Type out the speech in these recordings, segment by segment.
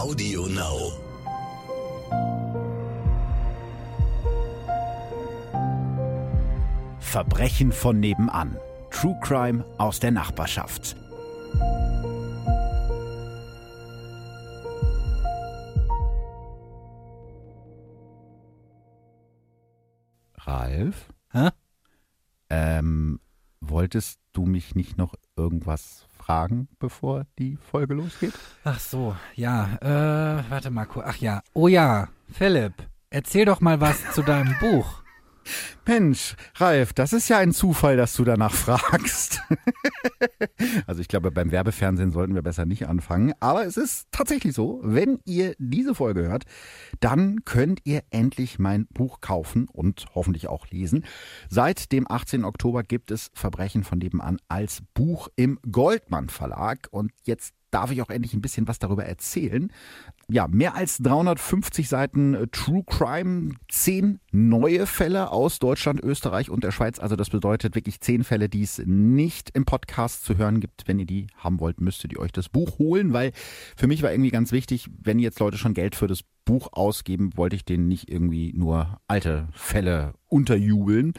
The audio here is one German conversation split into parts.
Audio Now. Verbrechen von nebenan. True Crime aus der Nachbarschaft. Ralf? Hä? Ähm, wolltest du mich nicht noch irgendwas fragen, bevor die Folge losgeht? Ach so, ja. Äh, warte mal kurz. Ach ja. Oh ja, Philipp, erzähl doch mal was zu deinem Buch. Mensch, Ralf, das ist ja ein Zufall, dass du danach fragst. also ich glaube, beim Werbefernsehen sollten wir besser nicht anfangen. Aber es ist tatsächlich so, wenn ihr diese Folge hört, dann könnt ihr endlich mein Buch kaufen und hoffentlich auch lesen. Seit dem 18. Oktober gibt es Verbrechen von nebenan als Buch im Goldmann Verlag. Und jetzt darf ich auch endlich ein bisschen was darüber erzählen. Ja, mehr als 350 Seiten äh, True Crime, zehn neue Fälle aus Deutschland, Österreich und der Schweiz. Also das bedeutet wirklich zehn Fälle, die es nicht im Podcast zu hören gibt. Wenn ihr die haben wollt, müsstet ihr euch das Buch holen, weil für mich war irgendwie ganz wichtig, wenn jetzt Leute schon Geld für das Buch ausgeben, wollte ich denen nicht irgendwie nur alte Fälle unterjubeln.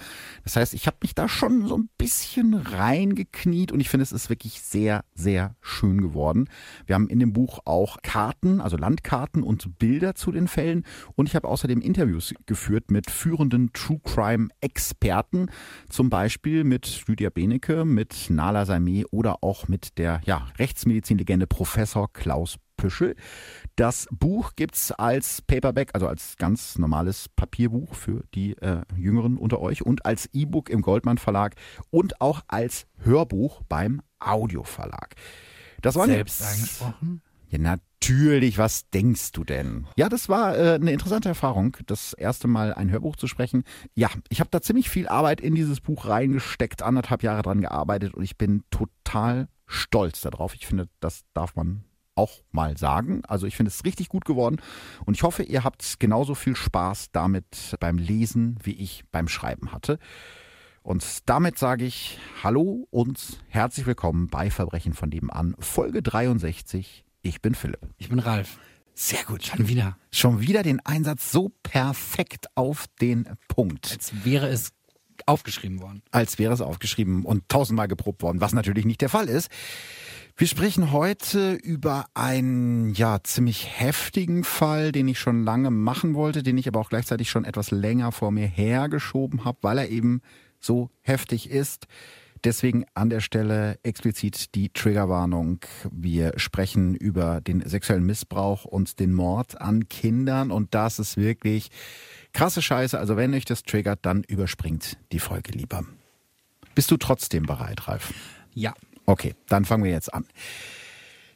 Das heißt, ich habe mich da schon so ein bisschen reingekniet und ich finde, es ist wirklich sehr, sehr schön geworden. Wir haben in dem Buch auch Karten, also Landkarten und Bilder zu den Fällen und ich habe außerdem Interviews geführt mit führenden True Crime Experten, zum Beispiel mit Lydia Benecke, mit Nala Saimeh oder auch mit der ja, Rechtsmedizinlegende Professor Klaus Püschel. Das Buch gibt's als Paperback, also als ganz normales Papierbuch für die äh, Jüngeren unter euch und als E-Book im Goldmann Verlag und auch als Hörbuch beim Audio Verlag. Das waren Selbst angesprochen? Ja, natürlich. Was denkst du denn? Ja, das war äh, eine interessante Erfahrung, das erste Mal ein Hörbuch zu sprechen. Ja, ich habe da ziemlich viel Arbeit in dieses Buch reingesteckt, anderthalb Jahre dran gearbeitet und ich bin total stolz darauf. Ich finde, das darf man auch mal sagen. Also ich finde es richtig gut geworden und ich hoffe, ihr habt genauso viel Spaß damit beim Lesen, wie ich beim Schreiben hatte. Und damit sage ich Hallo und herzlich willkommen bei Verbrechen von nebenan, Folge 63. Ich bin Philipp. Ich bin Ralf. Sehr gut. Schon wieder. Schon wieder den Einsatz so perfekt auf den Punkt. Als wäre es aufgeschrieben worden. Als wäre es aufgeschrieben und tausendmal geprobt worden, was natürlich nicht der Fall ist. Wir sprechen heute über einen ja ziemlich heftigen Fall, den ich schon lange machen wollte, den ich aber auch gleichzeitig schon etwas länger vor mir hergeschoben habe, weil er eben so heftig ist. Deswegen an der Stelle explizit die Triggerwarnung. Wir sprechen über den sexuellen Missbrauch und den Mord an Kindern und das ist wirklich krasse Scheiße. Also wenn euch das triggert, dann überspringt die Folge lieber. Bist du trotzdem bereit, Ralf? Ja. Okay, dann fangen wir jetzt an.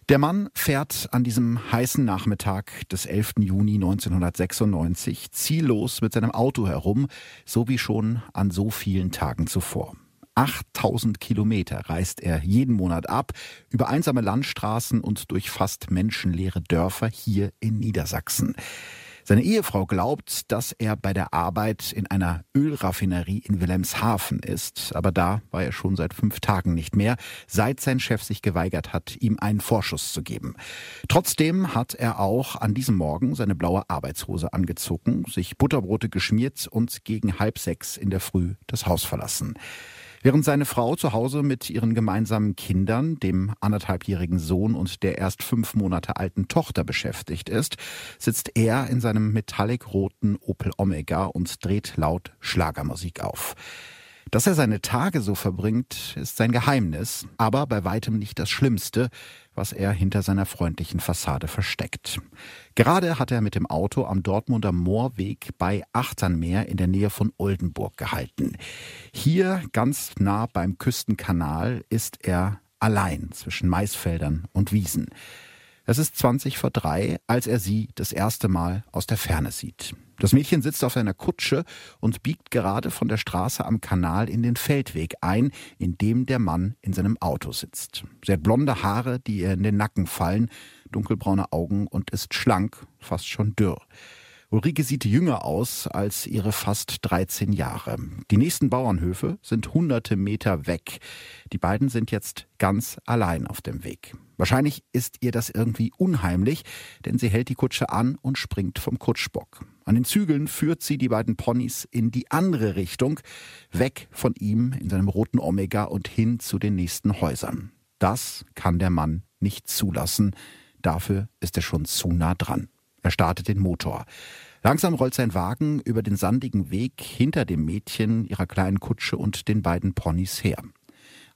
Der Mann fährt an diesem heißen Nachmittag des 11. Juni 1996 ziellos mit seinem Auto herum, so wie schon an so vielen Tagen zuvor. 8000 Kilometer reist er jeden Monat ab, über einsame Landstraßen und durch fast menschenleere Dörfer hier in Niedersachsen. Seine Ehefrau glaubt, dass er bei der Arbeit in einer Ölraffinerie in Wilhelmshaven ist, aber da war er schon seit fünf Tagen nicht mehr, seit sein Chef sich geweigert hat, ihm einen Vorschuss zu geben. Trotzdem hat er auch an diesem Morgen seine blaue Arbeitshose angezogen, sich Butterbrote geschmiert und gegen halb sechs in der Früh das Haus verlassen. Während seine Frau zu Hause mit ihren gemeinsamen Kindern, dem anderthalbjährigen Sohn und der erst fünf Monate alten Tochter beschäftigt ist, sitzt er in seinem metallic-roten Opel Omega und dreht laut Schlagermusik auf. Dass er seine Tage so verbringt, ist sein Geheimnis, aber bei weitem nicht das Schlimmste, was er hinter seiner freundlichen Fassade versteckt. Gerade hat er mit dem Auto am Dortmunder Moorweg bei Achternmeer in der Nähe von Oldenburg gehalten. Hier, ganz nah beim Küstenkanal, ist er allein zwischen Maisfeldern und Wiesen. Es ist 20 vor drei, als er sie das erste Mal aus der Ferne sieht. Das Mädchen sitzt auf seiner Kutsche und biegt gerade von der Straße am Kanal in den Feldweg ein, in dem der Mann in seinem Auto sitzt. Sie hat blonde Haare, die ihr in den Nacken fallen, dunkelbraune Augen und ist schlank, fast schon dürr. Ulrike sieht jünger aus als ihre fast 13 Jahre. Die nächsten Bauernhöfe sind hunderte Meter weg. Die beiden sind jetzt ganz allein auf dem Weg. Wahrscheinlich ist ihr das irgendwie unheimlich, denn sie hält die Kutsche an und springt vom Kutschbock. An den Zügeln führt sie die beiden Ponys in die andere Richtung, weg von ihm in seinem roten Omega und hin zu den nächsten Häusern. Das kann der Mann nicht zulassen. Dafür ist er schon zu nah dran. Er startet den Motor. Langsam rollt sein Wagen über den sandigen Weg hinter dem Mädchen, ihrer kleinen Kutsche und den beiden Ponys her.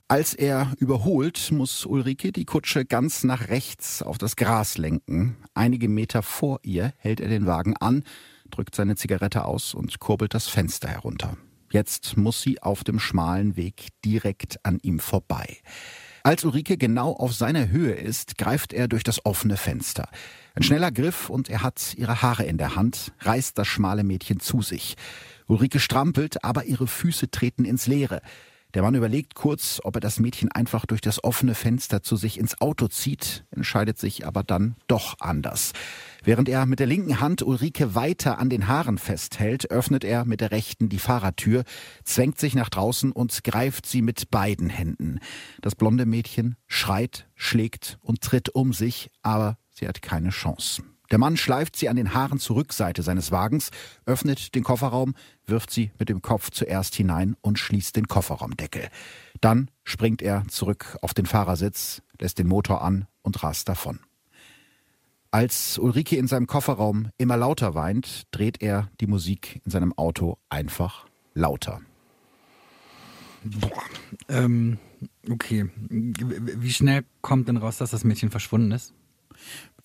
Als er überholt, muss Ulrike die Kutsche ganz nach rechts auf das Gras lenken. Einige Meter vor ihr hält er den Wagen an, drückt seine Zigarette aus und kurbelt das Fenster herunter. Jetzt muss sie auf dem schmalen Weg direkt an ihm vorbei. Als Ulrike genau auf seiner Höhe ist, greift er durch das offene Fenster. Ein schneller Griff und er hat ihre Haare in der Hand, reißt das schmale Mädchen zu sich. Ulrike strampelt, aber ihre Füße treten ins Leere. Der Mann überlegt kurz, ob er das Mädchen einfach durch das offene Fenster zu sich ins Auto zieht, entscheidet sich aber dann doch anders. Während er mit der linken Hand Ulrike weiter an den Haaren festhält, öffnet er mit der rechten die Fahrertür, zwängt sich nach draußen und greift sie mit beiden Händen. Das blonde Mädchen schreit, schlägt und tritt um sich, aber sie hat keine Chance. Der Mann schleift sie an den Haaren zur Rückseite seines Wagens, öffnet den Kofferraum, wirft sie mit dem Kopf zuerst hinein und schließt den Kofferraumdeckel. Dann springt er zurück auf den Fahrersitz, lässt den Motor an und rast davon. Als Ulrike in seinem Kofferraum immer lauter weint, dreht er die Musik in seinem Auto einfach lauter. Boah, ähm, okay. Wie schnell kommt denn raus, dass das Mädchen verschwunden ist?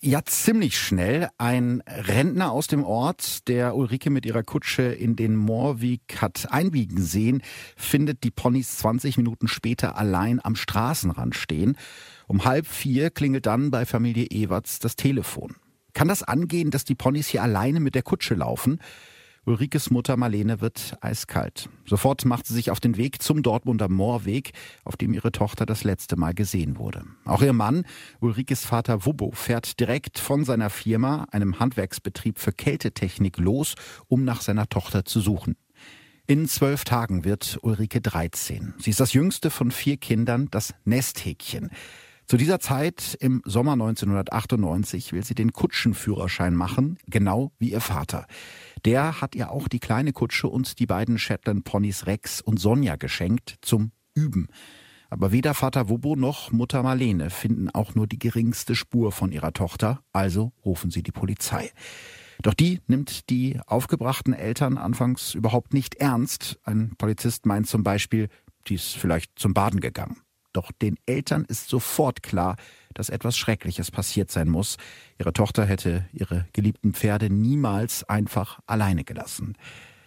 Ja, ziemlich schnell. Ein Rentner aus dem Ort, der Ulrike mit ihrer Kutsche in den Moorweg hat einbiegen sehen, findet die Ponys 20 Minuten später allein am Straßenrand stehen. Um halb vier klingelt dann bei Familie Ewerts das Telefon. Kann das angehen, dass die Ponys hier alleine mit der Kutsche laufen? Ulrikes Mutter Marlene wird eiskalt. Sofort macht sie sich auf den Weg zum Dortmunder Moorweg, auf dem ihre Tochter das letzte Mal gesehen wurde. Auch ihr Mann, Ulrikes Vater Wubbo, fährt direkt von seiner Firma, einem Handwerksbetrieb für Kältetechnik, los, um nach seiner Tochter zu suchen. In zwölf Tagen wird Ulrike 13. Sie ist das jüngste von vier Kindern, das Nesthäkchen. Zu dieser Zeit, im Sommer 1998, will sie den Kutschenführerschein machen, genau wie ihr Vater. Der hat ihr auch die kleine Kutsche und die beiden Shetland Ponys Rex und Sonja geschenkt zum Üben. Aber weder Vater Wubbo noch Mutter Marlene finden auch nur die geringste Spur von ihrer Tochter, also rufen sie die Polizei. Doch die nimmt die aufgebrachten Eltern anfangs überhaupt nicht ernst. Ein Polizist meint zum Beispiel, die ist vielleicht zum Baden gegangen. Doch den Eltern ist sofort klar, dass etwas Schreckliches passiert sein muss. Ihre Tochter hätte ihre geliebten Pferde niemals einfach alleine gelassen.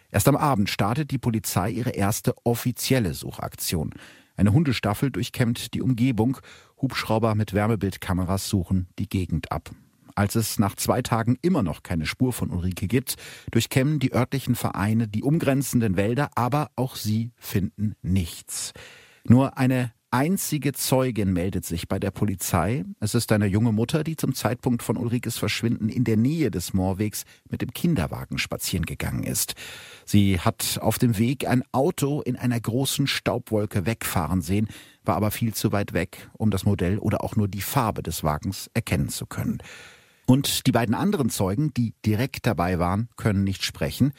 Erst am Abend startet die Polizei ihre erste offizielle Suchaktion. Eine Hundestaffel durchkämmt die Umgebung, Hubschrauber mit Wärmebildkameras suchen die Gegend ab. Als es nach zwei Tagen immer noch keine Spur von Ulrike gibt, durchkämmen die örtlichen Vereine die umgrenzenden Wälder, aber auch sie finden nichts. Nur eine einzige Zeugin meldet sich bei der Polizei. Es ist eine junge Mutter, die zum Zeitpunkt von Ulrikes Verschwinden in der Nähe des Moorwegs mit dem Kinderwagen spazieren gegangen ist. Sie hat auf dem Weg ein Auto in einer großen Staubwolke wegfahren sehen, war aber viel zu weit weg, um das Modell oder auch nur die Farbe des Wagens erkennen zu können. Und die beiden anderen Zeugen, die direkt dabei waren, können nicht sprechen.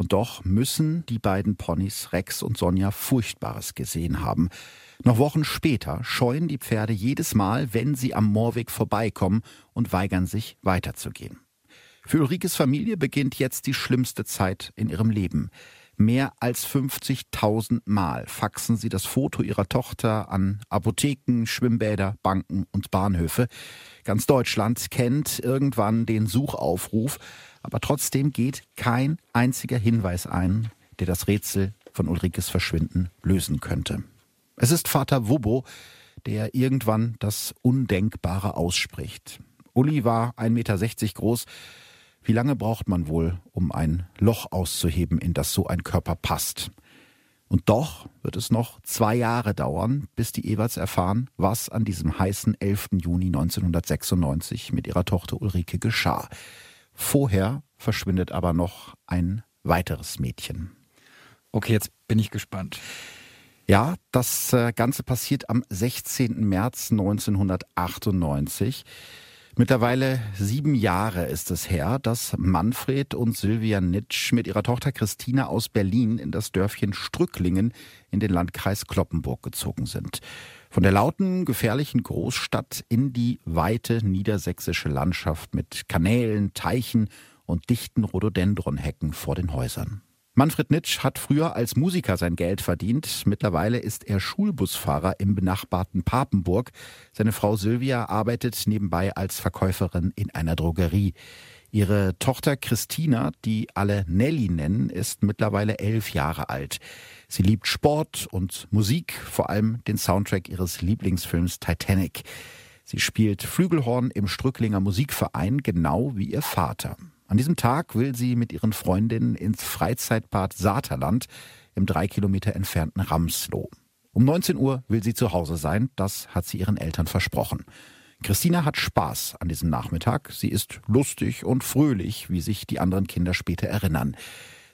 Und doch müssen die beiden Ponys Rex und Sonja Furchtbares gesehen haben. Noch Wochen später scheuen die Pferde jedes Mal, wenn sie am Moorweg vorbeikommen und weigern sich weiterzugehen. Für Ulrikes Familie beginnt jetzt die schlimmste Zeit in ihrem Leben. Mehr als 50.000 Mal faxen sie das Foto ihrer Tochter an Apotheken, Schwimmbäder, Banken und Bahnhöfe. Ganz Deutschland kennt irgendwann den Suchaufruf, aber trotzdem geht kein einziger Hinweis ein, der das Rätsel von Ulrikes Verschwinden lösen könnte. Es ist Vater Wubbo, der irgendwann das Undenkbare ausspricht. Uli war 1,60 Meter groß. Wie lange braucht man wohl, um ein Loch auszuheben, in das so ein Körper passt? Und doch wird es noch zwei Jahre dauern, bis die Ewerts erfahren, was an diesem heißen 11. Juni 1996 mit ihrer Tochter Ulrike geschah. Vorher verschwindet aber noch ein weiteres Mädchen. Okay, jetzt bin ich gespannt. Ja, das äh, Ganze passiert am 16. März 1998. Mittlerweile sieben Jahre ist es her, dass Manfred und Sylvia Nitsch mit ihrer Tochter Christina aus Berlin in das Dörfchen Strücklingen in den Landkreis Kloppenburg gezogen sind. Von der lauten, gefährlichen Großstadt in die weite niedersächsische Landschaft mit Kanälen, Teichen und dichten Rhododendronhecken vor den Häusern. Manfred Nitsch hat früher als Musiker sein Geld verdient. Mittlerweile ist er Schulbusfahrer im benachbarten Papenburg. Seine Frau Sylvia arbeitet nebenbei als Verkäuferin in einer Drogerie. Ihre Tochter Christina, die alle Nelly nennen, ist mittlerweile elf Jahre alt. Sie liebt Sport und Musik, vor allem den Soundtrack ihres Lieblingsfilms Titanic. Sie spielt Flügelhorn im Strücklinger Musikverein, genau wie ihr Vater. An diesem Tag will sie mit ihren Freundinnen ins Freizeitbad Saterland im drei Kilometer entfernten Ramsloh. Um 19 Uhr will sie zu Hause sein, das hat sie ihren Eltern versprochen. Christina hat Spaß an diesem Nachmittag. Sie ist lustig und fröhlich, wie sich die anderen Kinder später erinnern.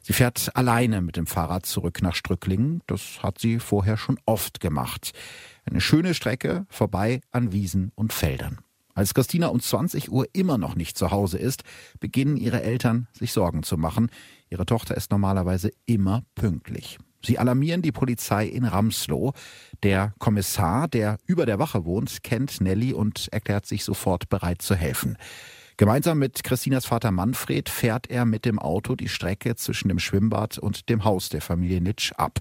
Sie fährt alleine mit dem Fahrrad zurück nach Strücklingen. Das hat sie vorher schon oft gemacht. Eine schöne Strecke vorbei an Wiesen und Feldern. Als Christina um 20 Uhr immer noch nicht zu Hause ist, beginnen ihre Eltern sich Sorgen zu machen. Ihre Tochter ist normalerweise immer pünktlich. Sie alarmieren die Polizei in Ramslow. Der Kommissar, der über der Wache wohnt, kennt Nelly und erklärt sich sofort bereit zu helfen. Gemeinsam mit Christinas Vater Manfred fährt er mit dem Auto die Strecke zwischen dem Schwimmbad und dem Haus der Familie Nitsch ab.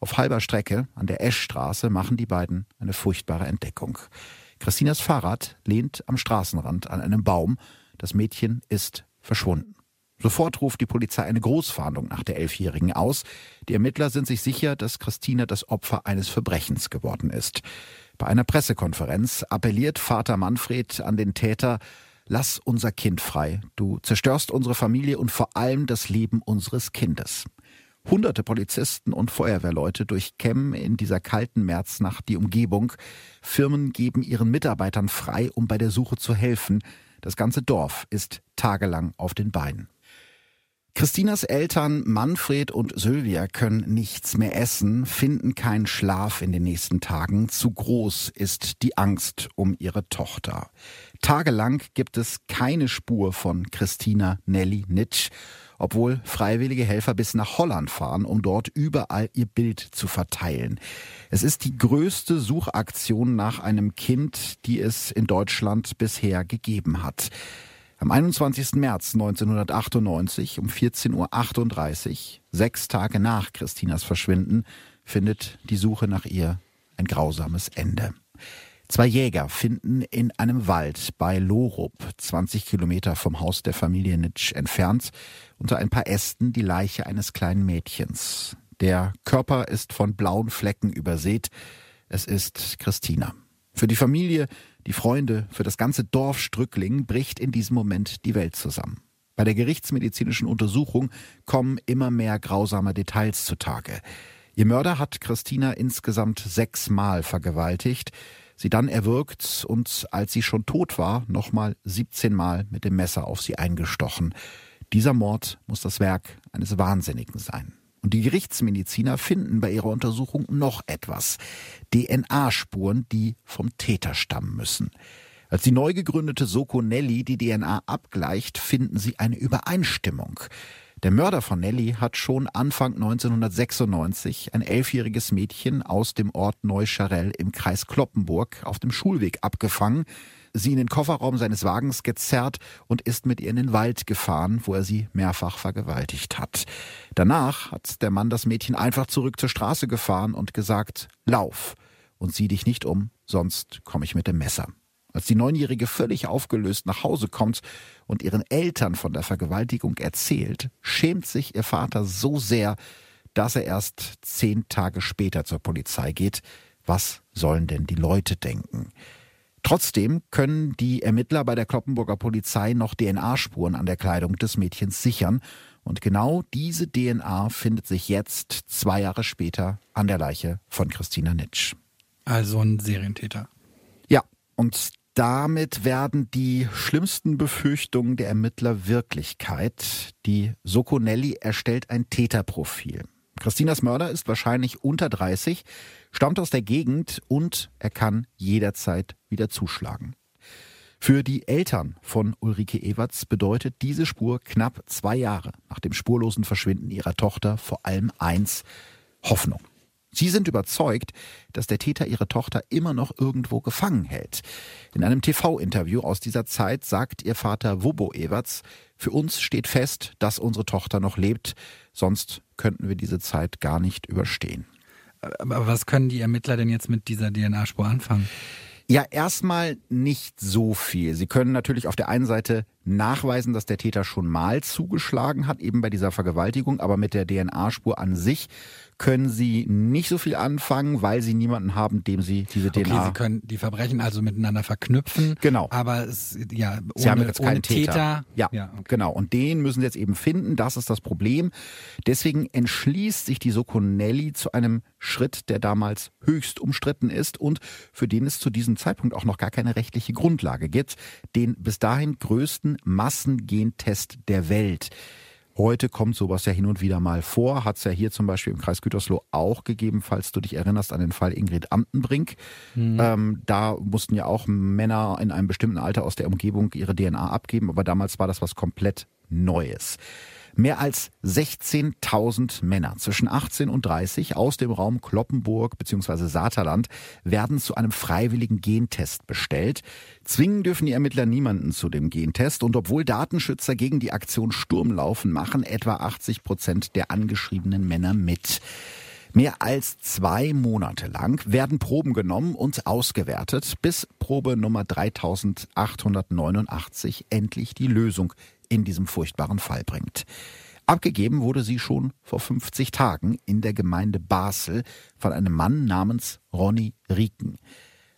Auf halber Strecke an der Eschstraße machen die beiden eine furchtbare Entdeckung. Christinas Fahrrad lehnt am Straßenrand an einem Baum. Das Mädchen ist verschwunden. Sofort ruft die Polizei eine Großfahndung nach der Elfjährigen aus. Die Ermittler sind sich sicher, dass Christina das Opfer eines Verbrechens geworden ist. Bei einer Pressekonferenz appelliert Vater Manfred an den Täter, lass unser Kind frei. Du zerstörst unsere Familie und vor allem das Leben unseres Kindes. Hunderte Polizisten und Feuerwehrleute durchkämmen in dieser kalten Märznacht die Umgebung. Firmen geben ihren Mitarbeitern frei, um bei der Suche zu helfen. Das ganze Dorf ist tagelang auf den Beinen. Christinas Eltern Manfred und Sylvia können nichts mehr essen, finden keinen Schlaf in den nächsten Tagen. Zu groß ist die Angst um ihre Tochter. Tagelang gibt es keine Spur von Christina Nelly Nitsch obwohl freiwillige Helfer bis nach Holland fahren, um dort überall ihr Bild zu verteilen. Es ist die größte Suchaktion nach einem Kind, die es in Deutschland bisher gegeben hat. Am 21. März 1998 um 14.38 Uhr, sechs Tage nach Christinas Verschwinden, findet die Suche nach ihr ein grausames Ende. Zwei Jäger finden in einem Wald bei Lorup, 20 Kilometer vom Haus der Familie Nitsch entfernt, unter ein paar Ästen die Leiche eines kleinen Mädchens. Der Körper ist von blauen Flecken übersät. Es ist Christina. Für die Familie, die Freunde, für das ganze Dorf Strückling bricht in diesem Moment die Welt zusammen. Bei der gerichtsmedizinischen Untersuchung kommen immer mehr grausame Details zutage. Ihr Mörder hat Christina insgesamt sechsmal vergewaltigt sie dann erwürgt und als sie schon tot war, nochmal 17 Mal mit dem Messer auf sie eingestochen. Dieser Mord muss das Werk eines Wahnsinnigen sein. Und die Gerichtsmediziner finden bei ihrer Untersuchung noch etwas. DNA-Spuren, die vom Täter stammen müssen. Als die neu gegründete Soko Nelly die DNA abgleicht, finden sie eine Übereinstimmung. Der Mörder von Nelly hat schon Anfang 1996 ein elfjähriges Mädchen aus dem Ort Neuscharell im Kreis Kloppenburg auf dem Schulweg abgefangen, sie in den Kofferraum seines Wagens gezerrt und ist mit ihr in den Wald gefahren, wo er sie mehrfach vergewaltigt hat. Danach hat der Mann das Mädchen einfach zurück zur Straße gefahren und gesagt, Lauf und sieh dich nicht um, sonst komme ich mit dem Messer. Als die Neunjährige völlig aufgelöst nach Hause kommt und ihren Eltern von der Vergewaltigung erzählt, schämt sich ihr Vater so sehr, dass er erst zehn Tage später zur Polizei geht. Was sollen denn die Leute denken? Trotzdem können die Ermittler bei der Kloppenburger Polizei noch DNA-Spuren an der Kleidung des Mädchens sichern. Und genau diese DNA findet sich jetzt, zwei Jahre später, an der Leiche von Christina Nitsch. Also ein Serientäter. Ja, und damit werden die schlimmsten Befürchtungen der Ermittler Wirklichkeit. Die Soconelli erstellt ein Täterprofil. Christinas Mörder ist wahrscheinlich unter 30, stammt aus der Gegend und er kann jederzeit wieder zuschlagen. Für die Eltern von Ulrike Ewerts bedeutet diese Spur knapp zwei Jahre nach dem spurlosen Verschwinden ihrer Tochter vor allem eins Hoffnung. Sie sind überzeugt, dass der Täter ihre Tochter immer noch irgendwo gefangen hält. In einem TV-Interview aus dieser Zeit sagt ihr Vater Wubbo Everts, für uns steht fest, dass unsere Tochter noch lebt, sonst könnten wir diese Zeit gar nicht überstehen. Aber was können die Ermittler denn jetzt mit dieser DNA-Spur anfangen? Ja, erstmal nicht so viel. Sie können natürlich auf der einen Seite nachweisen, dass der Täter schon mal zugeschlagen hat, eben bei dieser Vergewaltigung, aber mit der DNA-Spur an sich können sie nicht so viel anfangen, weil sie niemanden haben, dem sie diese okay, DNA. Sie können die Verbrechen also miteinander verknüpfen. Genau. Aber es, ja, ohne, Sie haben jetzt keinen Täter. Täter. Ja, ja okay. genau. Und den müssen sie jetzt eben finden. Das ist das Problem. Deswegen entschließt sich die Soconelli zu einem Schritt, der damals höchst umstritten ist und für den es zu diesem Zeitpunkt auch noch gar keine rechtliche Grundlage gibt. Den bis dahin größten Massengentest der Welt. Heute kommt sowas ja hin und wieder mal vor, hat es ja hier zum Beispiel im Kreis Gütersloh auch gegeben, falls du dich erinnerst an den Fall Ingrid Amtenbrink. Mhm. Ähm, da mussten ja auch Männer in einem bestimmten Alter aus der Umgebung ihre DNA abgeben, aber damals war das was komplett Neues. Mehr als 16.000 Männer zwischen 18 und 30 aus dem Raum Kloppenburg bzw. Saterland werden zu einem freiwilligen Gentest bestellt. Zwingen dürfen die Ermittler niemanden zu dem Gentest und obwohl Datenschützer gegen die Aktion Sturm laufen, machen etwa 80 Prozent der angeschriebenen Männer mit. Mehr als zwei Monate lang werden Proben genommen und ausgewertet, bis Probe Nummer 3889 endlich die Lösung in diesem furchtbaren Fall bringt. Abgegeben wurde sie schon vor 50 Tagen in der Gemeinde Basel von einem Mann namens Ronny Rieken.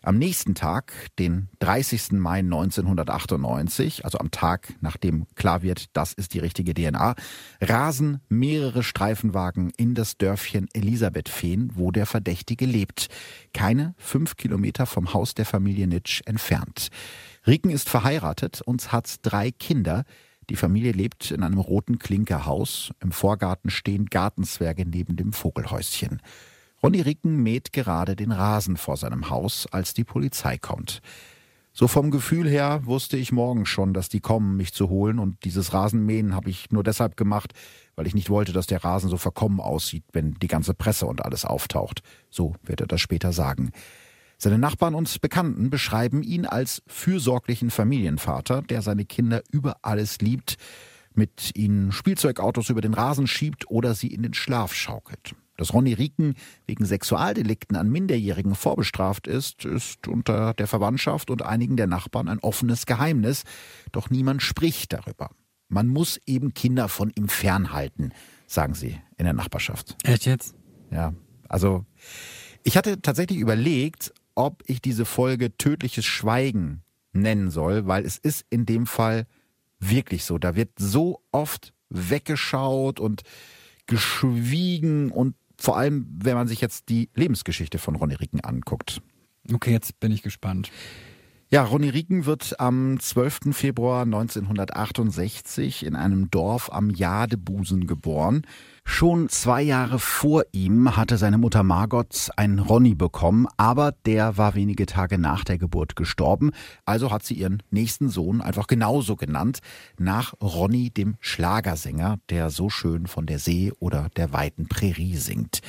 Am nächsten Tag, den 30. Mai 1998, also am Tag, nachdem klar wird, das ist die richtige DNA, rasen mehrere Streifenwagen in das Dörfchen Elisabethfehn, wo der Verdächtige lebt. Keine fünf Kilometer vom Haus der Familie Nitsch entfernt. Rieken ist verheiratet und hat drei Kinder, die Familie lebt in einem roten Klinkerhaus. Im Vorgarten stehen Gartenzwerge neben dem Vogelhäuschen. Ronny Ricken mäht gerade den Rasen vor seinem Haus, als die Polizei kommt. So vom Gefühl her wusste ich morgen schon, dass die kommen, mich zu holen, und dieses Rasenmähen habe ich nur deshalb gemacht, weil ich nicht wollte, dass der Rasen so verkommen aussieht, wenn die ganze Presse und alles auftaucht. So wird er das später sagen. Seine Nachbarn und Bekannten beschreiben ihn als fürsorglichen Familienvater, der seine Kinder über alles liebt, mit ihnen Spielzeugautos über den Rasen schiebt oder sie in den Schlaf schaukelt. Dass Ronny Rieken wegen Sexualdelikten an Minderjährigen vorbestraft ist, ist unter der Verwandtschaft und einigen der Nachbarn ein offenes Geheimnis, doch niemand spricht darüber. Man muss eben Kinder von ihm fernhalten, sagen sie in der Nachbarschaft. Echt jetzt? Ja, also ich hatte tatsächlich überlegt, ob ich diese Folge tödliches Schweigen nennen soll, weil es ist in dem Fall wirklich so. Da wird so oft weggeschaut und geschwiegen und vor allem, wenn man sich jetzt die Lebensgeschichte von Ronny Ricken anguckt. Okay, jetzt bin ich gespannt. Ja, Ronny Rieken wird am 12. Februar 1968 in einem Dorf am Jadebusen geboren. Schon zwei Jahre vor ihm hatte seine Mutter Margot einen Ronny bekommen, aber der war wenige Tage nach der Geburt gestorben. Also hat sie ihren nächsten Sohn einfach genauso genannt, nach Ronny dem Schlagersänger, der so schön von der See oder der weiten Prärie singt.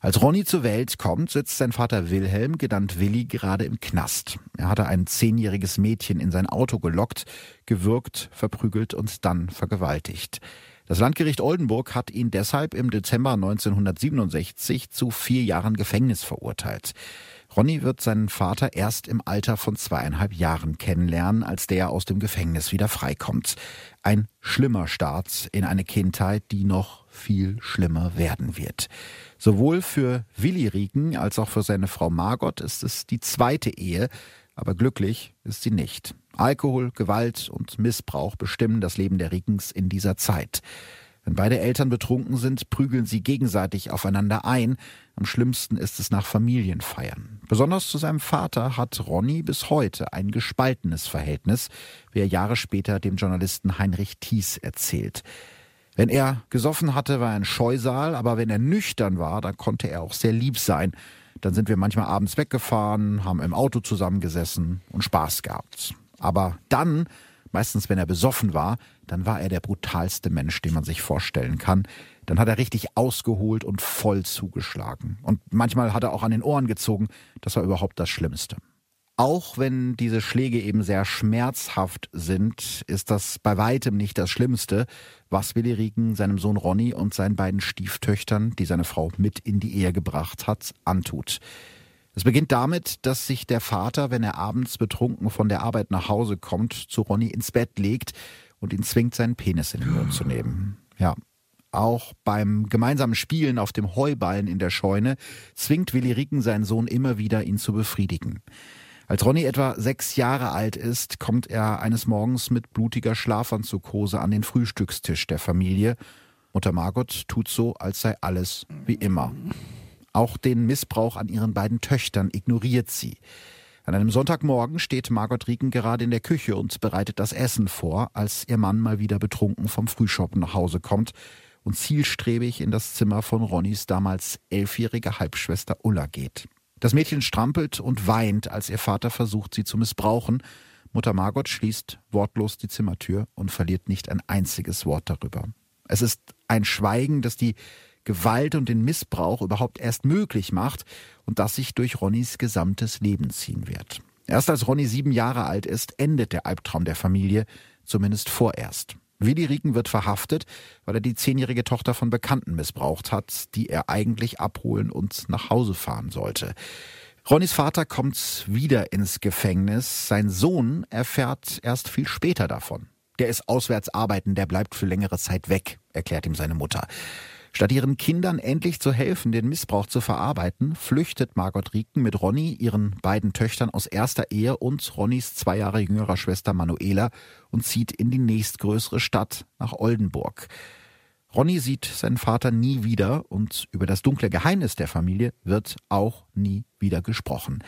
Als Ronny zur Welt kommt, sitzt sein Vater Wilhelm, genannt Willi, gerade im Knast. Er hatte ein zehnjähriges Mädchen in sein Auto gelockt, gewürgt, verprügelt und dann vergewaltigt. Das Landgericht Oldenburg hat ihn deshalb im Dezember 1967 zu vier Jahren Gefängnis verurteilt. Ronny wird seinen Vater erst im Alter von zweieinhalb Jahren kennenlernen, als der aus dem Gefängnis wieder freikommt. Ein schlimmer Start in eine Kindheit, die noch viel schlimmer werden wird. Sowohl für Willi Rieken als auch für seine Frau Margot ist es die zweite Ehe, aber glücklich ist sie nicht. Alkohol, Gewalt und Missbrauch bestimmen das Leben der Riekens in dieser Zeit. Wenn beide Eltern betrunken sind, prügeln sie gegenseitig aufeinander ein. Am schlimmsten ist es nach Familienfeiern. Besonders zu seinem Vater hat Ronny bis heute ein gespaltenes Verhältnis, wie er Jahre später dem Journalisten Heinrich Thies erzählt. Wenn er gesoffen hatte, war er ein Scheusal, aber wenn er nüchtern war, dann konnte er auch sehr lieb sein. Dann sind wir manchmal abends weggefahren, haben im Auto zusammengesessen und Spaß gehabt. Aber dann Meistens, wenn er besoffen war, dann war er der brutalste Mensch, den man sich vorstellen kann. Dann hat er richtig ausgeholt und voll zugeschlagen. Und manchmal hat er auch an den Ohren gezogen. Das war überhaupt das Schlimmste. Auch wenn diese Schläge eben sehr schmerzhaft sind, ist das bei weitem nicht das Schlimmste, was Willi Rieken seinem Sohn Ronny und seinen beiden Stieftöchtern, die seine Frau mit in die Ehe gebracht hat, antut. Es beginnt damit, dass sich der Vater, wenn er abends betrunken von der Arbeit nach Hause kommt, zu Ronny ins Bett legt und ihn zwingt, seinen Penis in den Mund zu nehmen. Ja. Auch beim gemeinsamen Spielen auf dem Heuballen in der Scheune zwingt Willi Ricken seinen Sohn immer wieder, ihn zu befriedigen. Als Ronny etwa sechs Jahre alt ist, kommt er eines Morgens mit blutiger Schlafanzughose an den Frühstückstisch der Familie. Mutter Margot tut so, als sei alles wie immer. Auch den Missbrauch an ihren beiden Töchtern ignoriert sie. An einem Sonntagmorgen steht Margot Rieken gerade in der Küche und bereitet das Essen vor, als ihr Mann mal wieder betrunken vom Frühschoppen nach Hause kommt und zielstrebig in das Zimmer von Ronnys damals elfjährige Halbschwester Ulla geht. Das Mädchen strampelt und weint, als ihr Vater versucht, sie zu missbrauchen. Mutter Margot schließt wortlos die Zimmertür und verliert nicht ein einziges Wort darüber. Es ist ein Schweigen, das die Gewalt und den Missbrauch überhaupt erst möglich macht und das sich durch Ronnys gesamtes Leben ziehen wird. Erst als Ronny sieben Jahre alt ist, endet der Albtraum der Familie, zumindest vorerst. Willi Rieken wird verhaftet, weil er die zehnjährige Tochter von Bekannten missbraucht hat, die er eigentlich abholen und nach Hause fahren sollte. Ronnys Vater kommt wieder ins Gefängnis. Sein Sohn erfährt erst viel später davon. Der ist auswärts arbeiten, der bleibt für längere Zeit weg, erklärt ihm seine Mutter. Statt ihren Kindern endlich zu helfen, den Missbrauch zu verarbeiten, flüchtet Margot Rieken mit Ronny, ihren beiden Töchtern aus erster Ehe und Ronnys zwei Jahre jüngerer Schwester Manuela und zieht in die nächstgrößere Stadt nach Oldenburg. Ronny sieht seinen Vater nie wieder und über das dunkle Geheimnis der Familie wird auch nie wieder gesprochen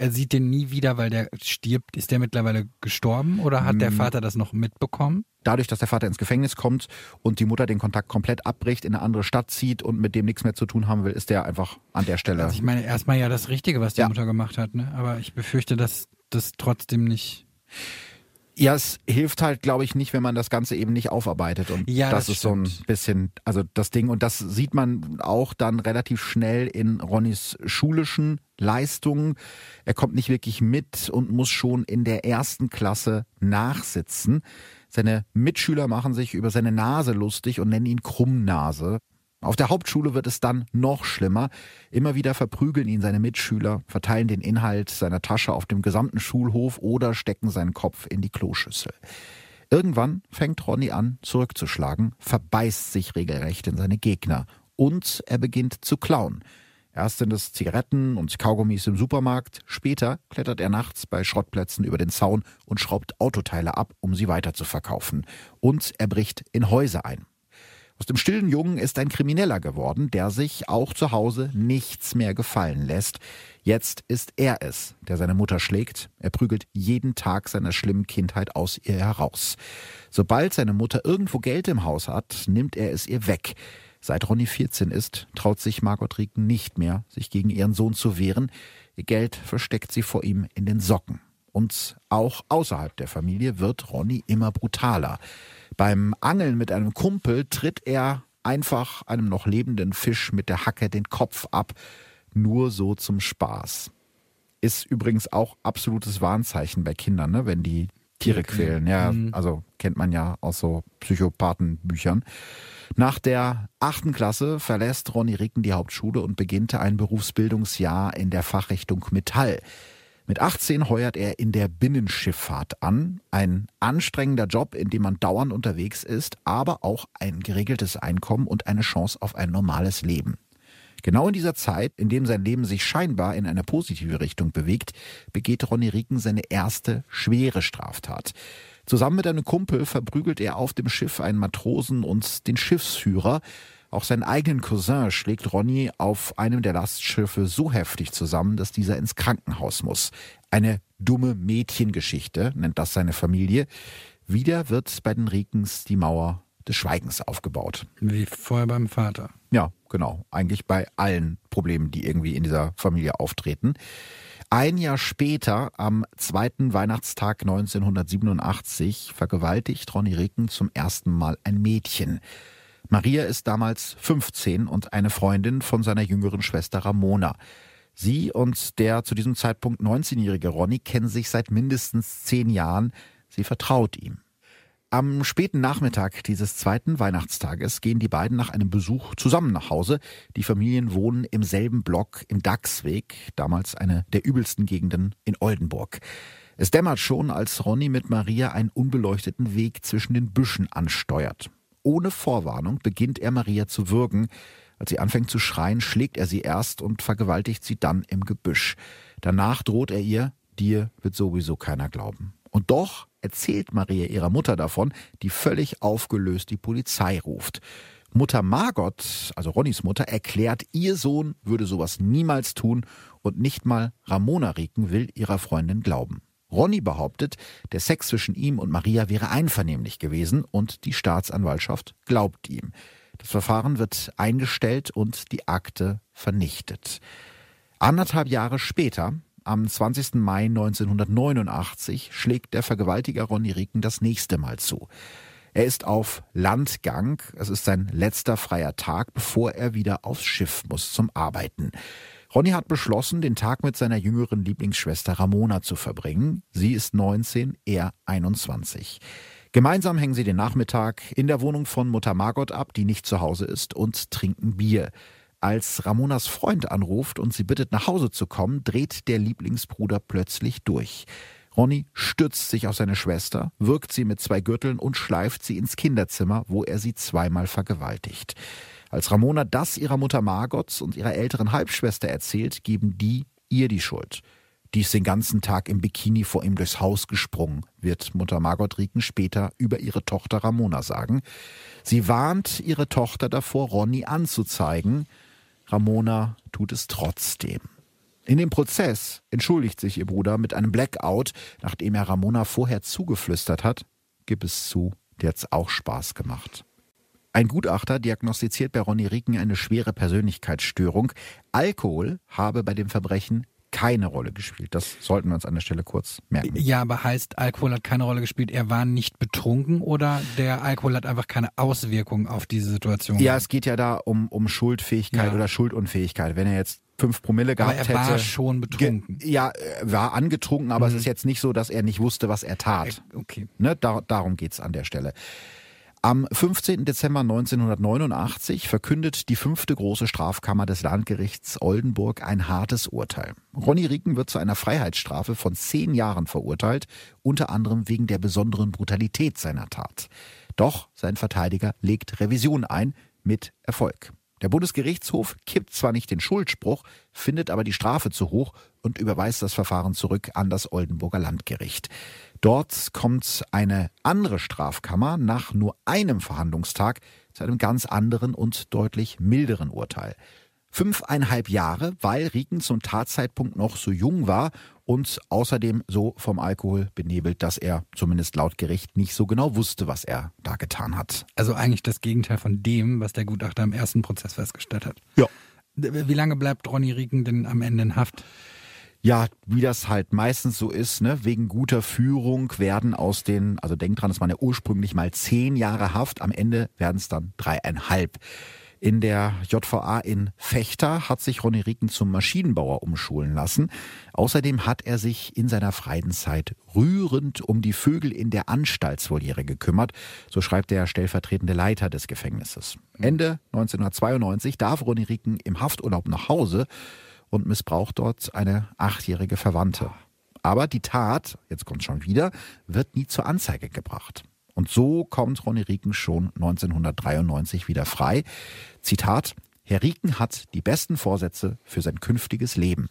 er sieht den nie wieder, weil der stirbt. Ist der mittlerweile gestorben oder hat der hm. Vater das noch mitbekommen? Dadurch, dass der Vater ins Gefängnis kommt und die Mutter den Kontakt komplett abbricht, in eine andere Stadt zieht und mit dem nichts mehr zu tun haben will, ist der einfach an der Stelle. Also ich meine, erstmal ja das Richtige, was die ja. Mutter gemacht hat, ne? aber ich befürchte, dass das trotzdem nicht. Ja, es hilft halt, glaube ich, nicht, wenn man das Ganze eben nicht aufarbeitet. Und ja, das, das ist stimmt. so ein bisschen, also das Ding, und das sieht man auch dann relativ schnell in Ronnys schulischen Leistungen. Er kommt nicht wirklich mit und muss schon in der ersten Klasse nachsitzen. Seine Mitschüler machen sich über seine Nase lustig und nennen ihn Krummnase. Auf der Hauptschule wird es dann noch schlimmer. Immer wieder verprügeln ihn seine Mitschüler, verteilen den Inhalt seiner Tasche auf dem gesamten Schulhof oder stecken seinen Kopf in die Kloschüssel. Irgendwann fängt Ronny an, zurückzuschlagen, verbeißt sich regelrecht in seine Gegner und er beginnt zu klauen. Erst sind es Zigaretten und Kaugummis im Supermarkt, später klettert er nachts bei Schrottplätzen über den Zaun und schraubt Autoteile ab, um sie weiterzuverkaufen. Und er bricht in Häuser ein. Aus dem stillen Jungen ist ein Krimineller geworden, der sich auch zu Hause nichts mehr gefallen lässt. Jetzt ist er es, der seine Mutter schlägt. Er prügelt jeden Tag seiner schlimmen Kindheit aus ihr heraus. Sobald seine Mutter irgendwo Geld im Haus hat, nimmt er es ihr weg. Seit Ronny 14 ist, traut sich Margot Rieken nicht mehr, sich gegen ihren Sohn zu wehren. Ihr Geld versteckt sie vor ihm in den Socken. Und auch außerhalb der Familie wird Ronny immer brutaler. Beim Angeln mit einem Kumpel tritt er einfach einem noch lebenden Fisch mit der Hacke den Kopf ab, nur so zum Spaß. Ist übrigens auch absolutes Warnzeichen bei Kindern, ne? wenn die Tiere quälen. Ja, mhm. also kennt man ja aus so Psychopathenbüchern. Nach der achten Klasse verlässt Ronny Ricken die Hauptschule und beginnte ein Berufsbildungsjahr in der Fachrichtung Metall. Mit 18 heuert er in der Binnenschifffahrt an. Ein anstrengender Job, in dem man dauernd unterwegs ist, aber auch ein geregeltes Einkommen und eine Chance auf ein normales Leben. Genau in dieser Zeit, in dem sein Leben sich scheinbar in eine positive Richtung bewegt, begeht Ronny Rieken seine erste schwere Straftat. Zusammen mit einem Kumpel verprügelt er auf dem Schiff einen Matrosen und den Schiffsführer. Auch seinen eigenen Cousin schlägt Ronny auf einem der Lastschiffe so heftig zusammen, dass dieser ins Krankenhaus muss. Eine dumme Mädchengeschichte, nennt das seine Familie. Wieder wird bei den Rikens die Mauer des Schweigens aufgebaut. Wie vorher beim Vater. Ja, genau. Eigentlich bei allen Problemen, die irgendwie in dieser Familie auftreten. Ein Jahr später, am zweiten Weihnachtstag 1987, vergewaltigt Ronny Ricken zum ersten Mal ein Mädchen. Maria ist damals 15 und eine Freundin von seiner jüngeren Schwester Ramona. Sie und der zu diesem Zeitpunkt 19-jährige Ronny kennen sich seit mindestens zehn Jahren. Sie vertraut ihm. Am späten Nachmittag dieses zweiten Weihnachtstages gehen die beiden nach einem Besuch zusammen nach Hause. Die Familien wohnen im selben Block im Dachsweg, damals eine der übelsten Gegenden in Oldenburg. Es dämmert schon, als Ronny mit Maria einen unbeleuchteten Weg zwischen den Büschen ansteuert. Ohne Vorwarnung beginnt er Maria zu würgen. Als sie anfängt zu schreien, schlägt er sie erst und vergewaltigt sie dann im Gebüsch. Danach droht er ihr, dir wird sowieso keiner glauben. Und doch erzählt Maria ihrer Mutter davon, die völlig aufgelöst die Polizei ruft. Mutter Margot, also Ronnys Mutter, erklärt, ihr Sohn würde sowas niemals tun und nicht mal Ramona Rieken will ihrer Freundin glauben. Ronny behauptet, der Sex zwischen ihm und Maria wäre einvernehmlich gewesen und die Staatsanwaltschaft glaubt ihm. Das Verfahren wird eingestellt und die Akte vernichtet. Anderthalb Jahre später, am 20. Mai 1989 schlägt der Vergewaltiger Ronny Rieken das nächste Mal zu. Er ist auf Landgang. Es ist sein letzter freier Tag, bevor er wieder aufs Schiff muss zum Arbeiten. Ronny hat beschlossen, den Tag mit seiner jüngeren Lieblingsschwester Ramona zu verbringen. Sie ist 19, er 21. Gemeinsam hängen sie den Nachmittag in der Wohnung von Mutter Margot ab, die nicht zu Hause ist, und trinken Bier. Als Ramonas Freund anruft und sie bittet, nach Hause zu kommen, dreht der Lieblingsbruder plötzlich durch. Ronny stürzt sich auf seine Schwester, wirkt sie mit zwei Gürteln und schleift sie ins Kinderzimmer, wo er sie zweimal vergewaltigt. Als Ramona das ihrer Mutter Margot und ihrer älteren Halbschwester erzählt, geben die ihr die Schuld. Die ist den ganzen Tag im Bikini vor ihm durchs Haus gesprungen, wird Mutter Margot Rieken später über ihre Tochter Ramona sagen. Sie warnt ihre Tochter davor, Ronny anzuzeigen, Ramona tut es trotzdem. In dem Prozess entschuldigt sich ihr Bruder mit einem Blackout, nachdem er Ramona vorher zugeflüstert hat, gib es zu, dir hat's auch Spaß gemacht. Ein Gutachter diagnostiziert bei Ronny Rieken eine schwere Persönlichkeitsstörung. Alkohol habe bei dem Verbrechen keine Rolle gespielt. Das sollten wir uns an der Stelle kurz merken. Ja, aber heißt, Alkohol hat keine Rolle gespielt, er war nicht betrunken oder der Alkohol hat einfach keine Auswirkung auf diese Situation? Ja, es geht ja da um, um Schuldfähigkeit ja. oder Schuldunfähigkeit. Wenn er jetzt fünf Promille gehabt aber er hätte. war schon betrunken. Ja, war angetrunken, aber mhm. es ist jetzt nicht so, dass er nicht wusste, was er tat. Okay. Ne, da, darum geht's an der Stelle. Am 15. Dezember 1989 verkündet die fünfte große Strafkammer des Landgerichts Oldenburg ein hartes Urteil. Ronny Rieken wird zu einer Freiheitsstrafe von zehn Jahren verurteilt, unter anderem wegen der besonderen Brutalität seiner Tat. Doch sein Verteidiger legt Revision ein, mit Erfolg. Der Bundesgerichtshof kippt zwar nicht den Schuldspruch, findet aber die Strafe zu hoch und überweist das Verfahren zurück an das Oldenburger Landgericht. Dort kommt eine andere Strafkammer nach nur einem Verhandlungstag zu einem ganz anderen und deutlich milderen Urteil. Fünfeinhalb Jahre, weil Rieken zum Tatzeitpunkt noch so jung war und außerdem so vom Alkohol benebelt, dass er zumindest laut Gericht nicht so genau wusste, was er da getan hat. Also eigentlich das Gegenteil von dem, was der Gutachter im ersten Prozess festgestellt hat. Ja. Wie lange bleibt Ronny Rieken denn am Ende in Haft? Ja, wie das halt meistens so ist, ne, wegen guter Führung werden aus den, also denkt dran, es waren ja ursprünglich mal zehn Jahre Haft, am Ende werden es dann dreieinhalb. In der JVA in Fechter hat sich Ronny Rieken zum Maschinenbauer umschulen lassen. Außerdem hat er sich in seiner freien Zeit rührend um die Vögel in der Anstaltsvoliere gekümmert, so schreibt der stellvertretende Leiter des Gefängnisses. Ende 1992 darf Ronny Rieken im Hafturlaub nach Hause und missbraucht dort eine achtjährige Verwandte. Aber die Tat, jetzt kommt schon wieder, wird nie zur Anzeige gebracht. Und so kommt Ronny Rieken schon 1993 wieder frei. Zitat, Herr Rieken hat die besten Vorsätze für sein künftiges Leben.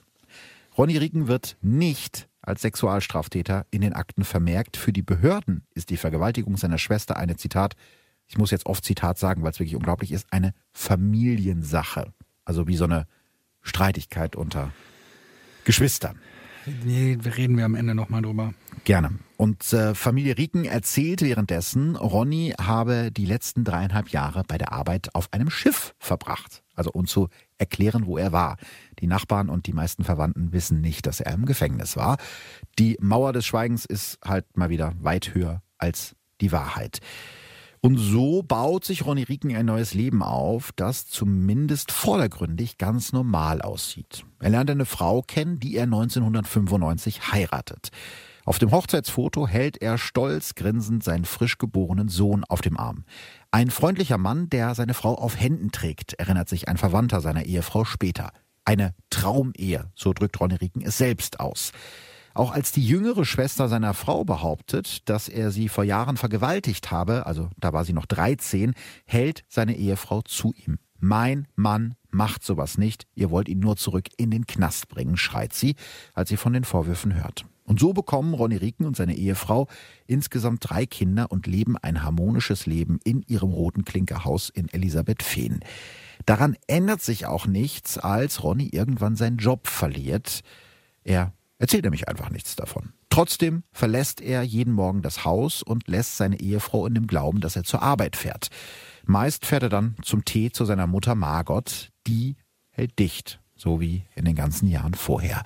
Ronny Rieken wird nicht als Sexualstraftäter in den Akten vermerkt. Für die Behörden ist die Vergewaltigung seiner Schwester eine Zitat, ich muss jetzt oft Zitat sagen, weil es wirklich unglaublich ist, eine Familiensache. Also wie so eine Streitigkeit unter Geschwistern. Nee, reden wir am Ende nochmal drüber. Gerne. Und äh, Familie Rieken erzählt währenddessen, Ronny habe die letzten dreieinhalb Jahre bei der Arbeit auf einem Schiff verbracht. Also um zu erklären, wo er war. Die Nachbarn und die meisten Verwandten wissen nicht, dass er im Gefängnis war. Die Mauer des Schweigens ist halt mal wieder weit höher als die Wahrheit. Und so baut sich Ronny Rieken ein neues Leben auf, das zumindest vordergründig ganz normal aussieht. Er lernt eine Frau kennen, die er 1995 heiratet. Auf dem Hochzeitsfoto hält er stolz grinsend seinen frisch geborenen Sohn auf dem Arm. Ein freundlicher Mann, der seine Frau auf Händen trägt, erinnert sich ein Verwandter seiner Ehefrau später. Eine Traumehe, so drückt Ronny Rieken es selbst aus. Auch als die jüngere Schwester seiner Frau behauptet, dass er sie vor Jahren vergewaltigt habe, also da war sie noch 13, hält seine Ehefrau zu ihm. Mein Mann macht sowas nicht, ihr wollt ihn nur zurück in den Knast bringen, schreit sie, als sie von den Vorwürfen hört. Und so bekommen Ronny Rieken und seine Ehefrau insgesamt drei Kinder und leben ein harmonisches Leben in ihrem roten Klinkerhaus in Elisabethfehn. Daran ändert sich auch nichts, als Ronny irgendwann seinen Job verliert. Er erzählt nämlich einfach nichts davon. Trotzdem verlässt er jeden Morgen das Haus und lässt seine Ehefrau in dem Glauben, dass er zur Arbeit fährt. Meist fährt er dann zum Tee zu seiner Mutter Margot, die hält dicht, so wie in den ganzen Jahren vorher.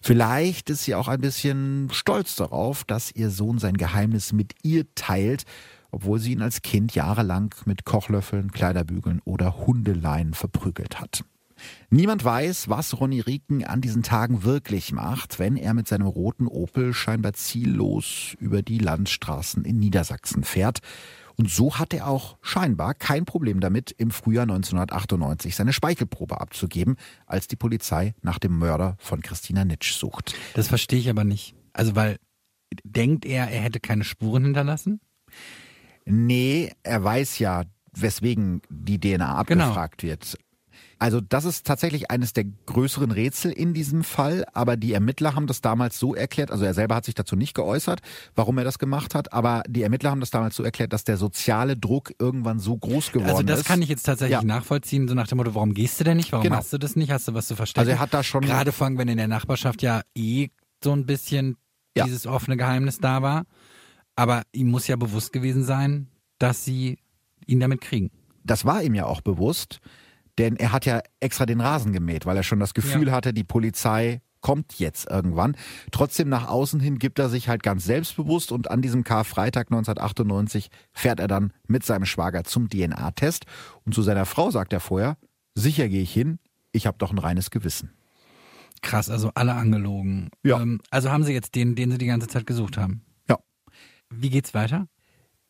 Vielleicht ist sie auch ein bisschen stolz darauf, dass ihr Sohn sein Geheimnis mit ihr teilt, obwohl sie ihn als Kind jahrelang mit Kochlöffeln, Kleiderbügeln oder Hundeleien verprügelt hat. Niemand weiß, was Ronny Rieken an diesen Tagen wirklich macht, wenn er mit seinem roten Opel scheinbar ziellos über die Landstraßen in Niedersachsen fährt. Und so hat er auch scheinbar kein Problem damit, im Frühjahr 1998 seine Speichelprobe abzugeben, als die Polizei nach dem Mörder von Christina Nitsch sucht. Das verstehe ich aber nicht. Also, weil denkt er, er hätte keine Spuren hinterlassen? Nee, er weiß ja, weswegen die DNA genau. abgefragt genau. wird. Also das ist tatsächlich eines der größeren Rätsel in diesem Fall, aber die Ermittler haben das damals so erklärt, also er selber hat sich dazu nicht geäußert, warum er das gemacht hat, aber die Ermittler haben das damals so erklärt, dass der soziale Druck irgendwann so groß geworden ist. Also das ist. kann ich jetzt tatsächlich ja. nachvollziehen, so nach dem Motto, warum gehst du denn nicht, warum genau. machst du das nicht, hast du was zu verstecken? Also er hat da schon... Gerade fangen, wenn in der Nachbarschaft ja eh so ein bisschen ja. dieses offene Geheimnis da war, aber ihm muss ja bewusst gewesen sein, dass sie ihn damit kriegen. Das war ihm ja auch bewusst. Denn er hat ja extra den Rasen gemäht, weil er schon das Gefühl ja. hatte, die Polizei kommt jetzt irgendwann. Trotzdem nach außen hin gibt er sich halt ganz selbstbewusst und an diesem Karfreitag 1998 fährt er dann mit seinem Schwager zum DNA-Test und zu seiner Frau sagt er vorher, sicher gehe ich hin, ich habe doch ein reines Gewissen. Krass, also alle angelogen. Ja. Ähm, also haben sie jetzt den, den sie die ganze Zeit gesucht haben. Ja. Wie geht's weiter?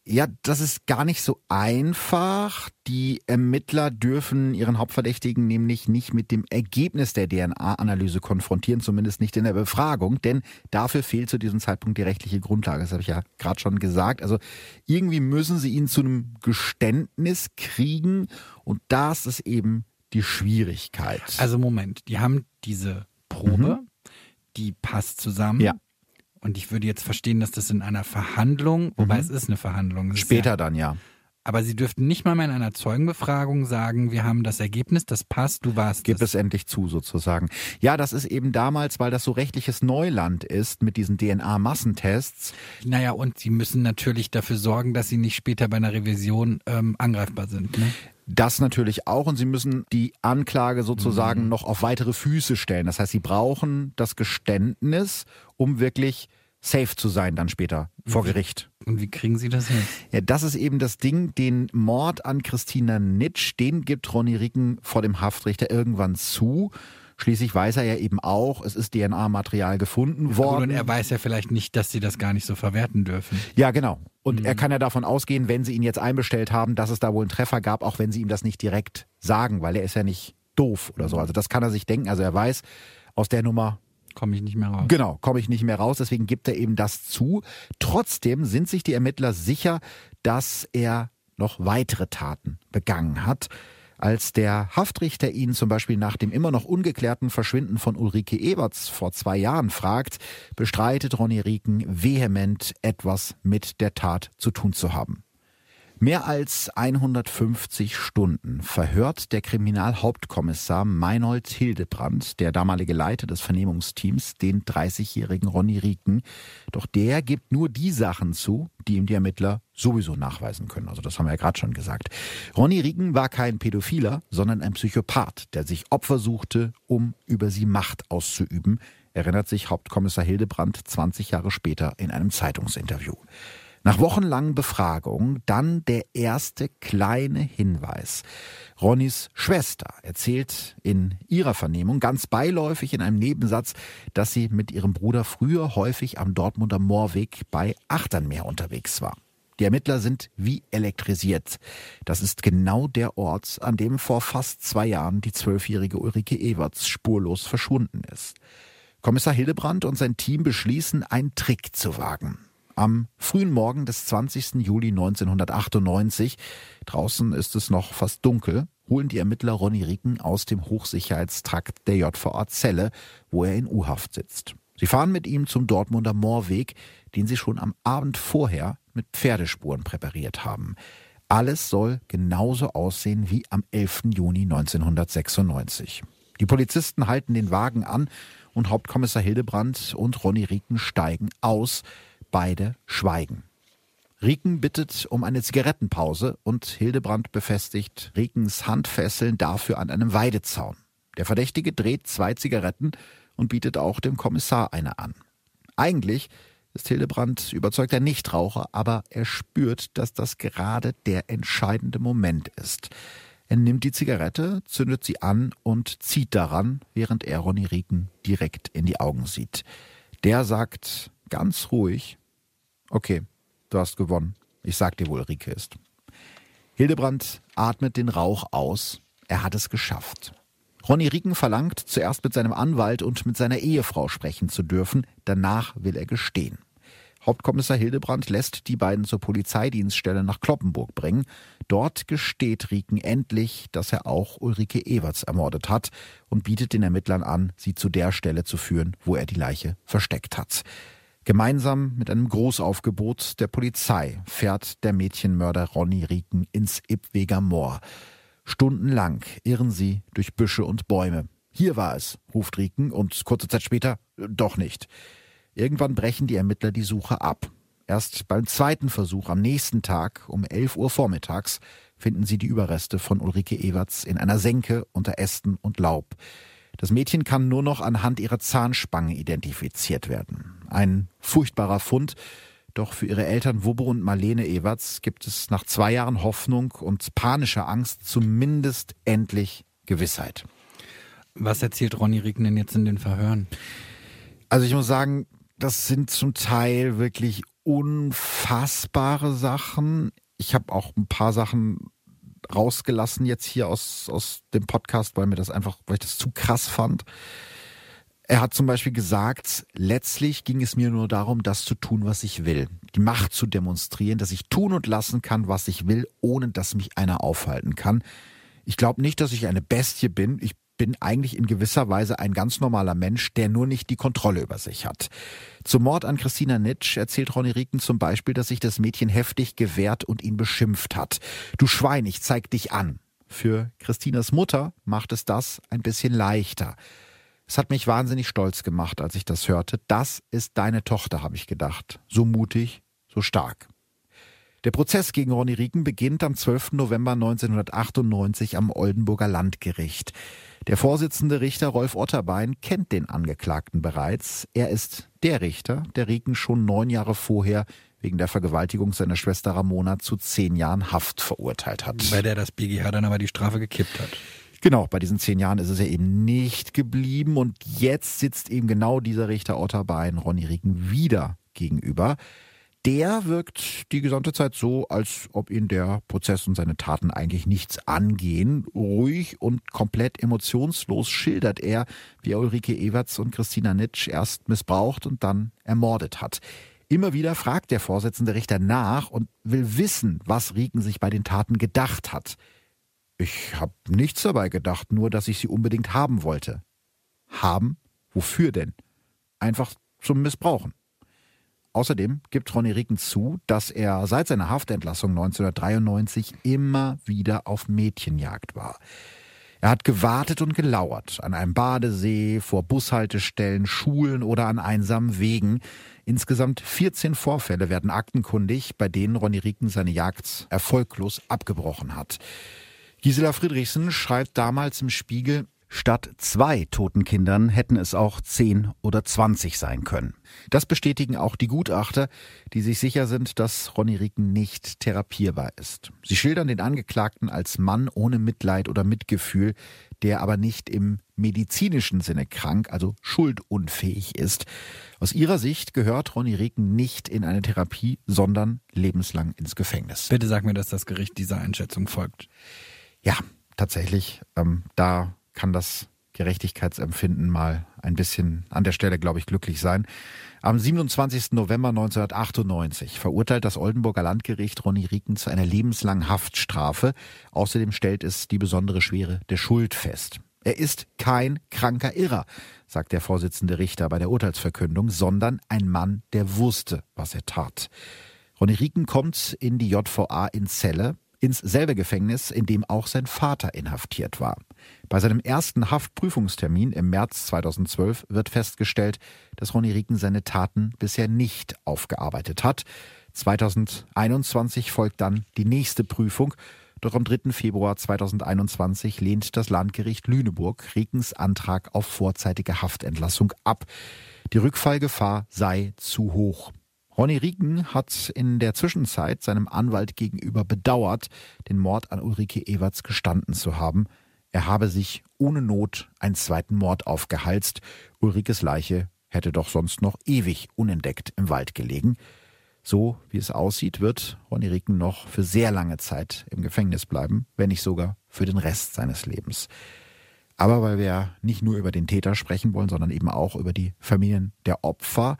Ja, das ist gar nicht so einfach. Die Ermittler dürfen ihren Hauptverdächtigen nämlich nicht mit dem Ergebnis der DNA-Analyse konfrontieren, zumindest nicht in der Befragung, denn dafür fehlt zu diesem Zeitpunkt die rechtliche Grundlage. Das habe ich ja gerade schon gesagt. Also irgendwie müssen sie ihn zu einem Geständnis kriegen und das ist eben die Schwierigkeit. Also Moment, die haben diese Probe, mhm. die passt zusammen. Ja. Und ich würde jetzt verstehen, dass das in einer Verhandlung, wobei mhm. es ist eine Verhandlung. Später ja, dann, ja. Aber Sie dürften nicht mal mehr in einer Zeugenbefragung sagen, wir haben das Ergebnis, das passt, du warst Gib es. es endlich zu, sozusagen. Ja, das ist eben damals, weil das so rechtliches Neuland ist mit diesen DNA-Massentests. Naja, und Sie müssen natürlich dafür sorgen, dass Sie nicht später bei einer Revision ähm, angreifbar sind. Ne? Das natürlich auch und sie müssen die Anklage sozusagen mhm. noch auf weitere Füße stellen. Das heißt, sie brauchen das Geständnis, um wirklich safe zu sein dann später vor Gericht. Und wie kriegen Sie das hin? Ja, das ist eben das Ding. Den Mord an Christina Nitsch, den gibt Ronny Ricken vor dem Haftrichter irgendwann zu. Schließlich weiß er ja eben auch, es ist DNA-Material gefunden worden. Und er weiß ja vielleicht nicht, dass sie das gar nicht so verwerten dürfen. Ja, genau. Und mhm. er kann ja davon ausgehen, wenn sie ihn jetzt einbestellt haben, dass es da wohl einen Treffer gab, auch wenn sie ihm das nicht direkt sagen, weil er ist ja nicht doof oder so. Also das kann er sich denken. Also er weiß, aus der Nummer komme ich nicht mehr raus. Genau, komme ich nicht mehr raus. Deswegen gibt er eben das zu. Trotzdem sind sich die Ermittler sicher, dass er noch weitere Taten begangen hat. Als der Haftrichter ihn zum Beispiel nach dem immer noch ungeklärten Verschwinden von Ulrike Eberts vor zwei Jahren fragt, bestreitet Ronny Rieken vehement, etwas mit der Tat zu tun zu haben. Mehr als 150 Stunden verhört der Kriminalhauptkommissar Meinold Hildebrand, der damalige Leiter des Vernehmungsteams, den 30-jährigen Ronny Rieken. Doch der gibt nur die Sachen zu, die ihm die Ermittler sowieso nachweisen können. Also das haben wir ja gerade schon gesagt. Ronny Rieken war kein Pädophiler, sondern ein Psychopath, der sich Opfer suchte, um über sie Macht auszuüben, erinnert sich Hauptkommissar Hildebrand 20 Jahre später in einem Zeitungsinterview. Nach wochenlangen Befragungen dann der erste kleine Hinweis. Ronnys Schwester erzählt in ihrer Vernehmung ganz beiläufig in einem Nebensatz, dass sie mit ihrem Bruder früher häufig am Dortmunder Moorweg bei Achternmeer unterwegs war. Die Ermittler sind wie elektrisiert. Das ist genau der Ort, an dem vor fast zwei Jahren die zwölfjährige Ulrike Everts spurlos verschwunden ist. Kommissar Hildebrand und sein Team beschließen, einen Trick zu wagen. Am frühen Morgen des 20. Juli 1998, draußen ist es noch fast dunkel, holen die Ermittler Ronny Rieken aus dem Hochsicherheitstrakt der JVA Zelle, wo er in U-Haft sitzt. Sie fahren mit ihm zum Dortmunder Moorweg, den sie schon am Abend vorher mit Pferdespuren präpariert haben. Alles soll genauso aussehen wie am 11. Juni 1996. Die Polizisten halten den Wagen an und Hauptkommissar Hildebrand und Ronny Rieken steigen aus. Beide schweigen. Rieken bittet um eine Zigarettenpause und Hildebrand befestigt Riekens Handfesseln dafür an einem Weidezaun. Der Verdächtige dreht zwei Zigaretten und bietet auch dem Kommissar eine an. Eigentlich ist Hildebrand überzeugter Nichtraucher, aber er spürt, dass das gerade der entscheidende Moment ist. Er nimmt die Zigarette, zündet sie an und zieht daran, während er Ronny Rieken direkt in die Augen sieht. Der sagt ganz ruhig, Okay, du hast gewonnen. Ich sag dir, wo Ulrike ist. Hildebrand atmet den Rauch aus. Er hat es geschafft. Ronny Rieken verlangt, zuerst mit seinem Anwalt und mit seiner Ehefrau sprechen zu dürfen. Danach will er gestehen. Hauptkommissar Hildebrand lässt die beiden zur Polizeidienststelle nach Kloppenburg bringen. Dort gesteht Rieken endlich, dass er auch Ulrike Everts ermordet hat und bietet den Ermittlern an, sie zu der Stelle zu führen, wo er die Leiche versteckt hat. Gemeinsam mit einem Großaufgebot der Polizei fährt der Mädchenmörder Ronny Rieken ins Ipweger Moor. Stundenlang irren sie durch Büsche und Bäume. Hier war es, ruft Rieken und kurze Zeit später doch nicht. Irgendwann brechen die Ermittler die Suche ab. Erst beim zweiten Versuch am nächsten Tag um 11 Uhr vormittags finden sie die Überreste von Ulrike Everts in einer Senke unter Ästen und Laub. Das Mädchen kann nur noch anhand ihrer Zahnspange identifiziert werden. Ein furchtbarer Fund. Doch für ihre Eltern Wubbo und Marlene Everts gibt es nach zwei Jahren Hoffnung und panischer Angst zumindest endlich Gewissheit. Was erzählt Ronny Rieken denn jetzt in den Verhören? Also ich muss sagen, das sind zum Teil wirklich unfassbare Sachen. Ich habe auch ein paar Sachen rausgelassen jetzt hier aus, aus dem Podcast, weil mir das einfach, weil ich das zu krass fand. Er hat zum Beispiel gesagt, letztlich ging es mir nur darum, das zu tun, was ich will. Die Macht zu demonstrieren, dass ich tun und lassen kann, was ich will, ohne dass mich einer aufhalten kann. Ich glaube nicht, dass ich eine Bestie bin. Ich bin eigentlich in gewisser Weise ein ganz normaler Mensch, der nur nicht die Kontrolle über sich hat. Zum Mord an Christina Nitsch erzählt Ronny Rieken zum Beispiel, dass sich das Mädchen heftig gewehrt und ihn beschimpft hat. Du Schwein, ich zeig dich an. Für Christinas Mutter macht es das ein bisschen leichter. Es hat mich wahnsinnig stolz gemacht, als ich das hörte. Das ist deine Tochter, habe ich gedacht. So mutig, so stark. Der Prozess gegen Ronny Rieken beginnt am 12. November 1998 am Oldenburger Landgericht. Der Vorsitzende Richter Rolf Otterbein kennt den Angeklagten bereits. Er ist der Richter, der Rieken schon neun Jahre vorher wegen der Vergewaltigung seiner Schwester Ramona zu zehn Jahren Haft verurteilt hat. Bei der das BGH dann aber die Strafe gekippt hat. Genau, bei diesen zehn Jahren ist es ja eben nicht geblieben und jetzt sitzt eben genau dieser Richter Otterbein Ronny Rieken wieder gegenüber der wirkt die gesamte Zeit so, als ob ihn der Prozess und seine Taten eigentlich nichts angehen. Ruhig und komplett emotionslos schildert er, wie er Ulrike Everts und Christina Nitsch erst missbraucht und dann ermordet hat. Immer wieder fragt der Vorsitzende Richter nach und will wissen, was Rieken sich bei den Taten gedacht hat. Ich habe nichts dabei gedacht, nur dass ich sie unbedingt haben wollte. Haben? Wofür denn? Einfach zum Missbrauchen. Außerdem gibt Ronny Rieken zu, dass er seit seiner Haftentlassung 1993 immer wieder auf Mädchenjagd war. Er hat gewartet und gelauert an einem Badesee, vor Bushaltestellen, Schulen oder an einsamen Wegen. Insgesamt 14 Vorfälle werden aktenkundig, bei denen Ronny Rieken seine Jagd erfolglos abgebrochen hat. Gisela Friedrichsen schreibt damals im Spiegel, Statt zwei toten Kindern hätten es auch zehn oder zwanzig sein können. Das bestätigen auch die Gutachter, die sich sicher sind, dass Ronny Rieken nicht therapierbar ist. Sie schildern den Angeklagten als Mann ohne Mitleid oder Mitgefühl, der aber nicht im medizinischen Sinne krank, also schuldunfähig ist. Aus ihrer Sicht gehört Ronny Rieken nicht in eine Therapie, sondern lebenslang ins Gefängnis. Bitte sag mir, dass das Gericht dieser Einschätzung folgt. Ja, tatsächlich. Ähm, da kann das Gerechtigkeitsempfinden mal ein bisschen an der Stelle, glaube ich, glücklich sein. Am 27. November 1998 verurteilt das Oldenburger Landgericht Ronny Rieken zu einer lebenslangen Haftstrafe. Außerdem stellt es die besondere Schwere der Schuld fest. Er ist kein kranker Irrer, sagt der Vorsitzende Richter bei der Urteilsverkündung, sondern ein Mann, der wusste, was er tat. Ronny Rieken kommt in die JVA in Celle, ins selbe Gefängnis, in dem auch sein Vater inhaftiert war. Bei seinem ersten Haftprüfungstermin im März 2012 wird festgestellt, dass Ronny Rieken seine Taten bisher nicht aufgearbeitet hat. 2021 folgt dann die nächste Prüfung. Doch am 3. Februar 2021 lehnt das Landgericht Lüneburg Riekens Antrag auf vorzeitige Haftentlassung ab. Die Rückfallgefahr sei zu hoch. Ronny Rieken hat in der Zwischenzeit seinem Anwalt gegenüber bedauert, den Mord an Ulrike Ewerts gestanden zu haben. Er habe sich ohne Not einen zweiten Mord aufgehalst. Ulrikes Leiche hätte doch sonst noch ewig unentdeckt im Wald gelegen. So wie es aussieht, wird Ronny Rieken noch für sehr lange Zeit im Gefängnis bleiben, wenn nicht sogar für den Rest seines Lebens. Aber weil wir nicht nur über den Täter sprechen wollen, sondern eben auch über die Familien der Opfer,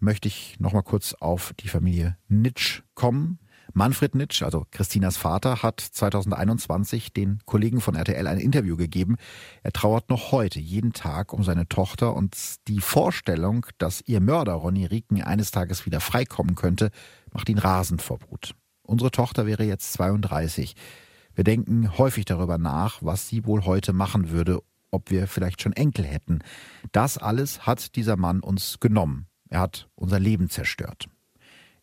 möchte ich noch mal kurz auf die Familie Nitsch kommen. Manfred Nitsch, also Christinas Vater, hat 2021 den Kollegen von RTL ein Interview gegeben. Er trauert noch heute jeden Tag um seine Tochter und die Vorstellung, dass ihr Mörder Ronny Rieken eines Tages wieder freikommen könnte, macht ihn rasend vor Wut. Unsere Tochter wäre jetzt 32. Wir denken häufig darüber nach, was sie wohl heute machen würde, ob wir vielleicht schon Enkel hätten. Das alles hat dieser Mann uns genommen. Er hat unser Leben zerstört.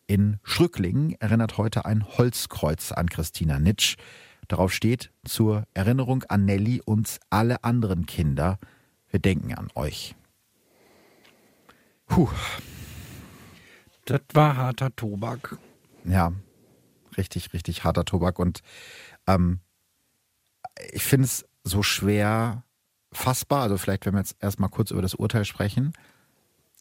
In Schrücklingen erinnert heute ein Holzkreuz an Christina Nitsch. Darauf steht zur Erinnerung an Nelly und alle anderen Kinder. Wir denken an euch. Puh. Das war harter Tobak. Ja, richtig, richtig harter Tobak. Und ähm, ich finde es so schwer fassbar. Also vielleicht, wenn wir jetzt erstmal kurz über das Urteil sprechen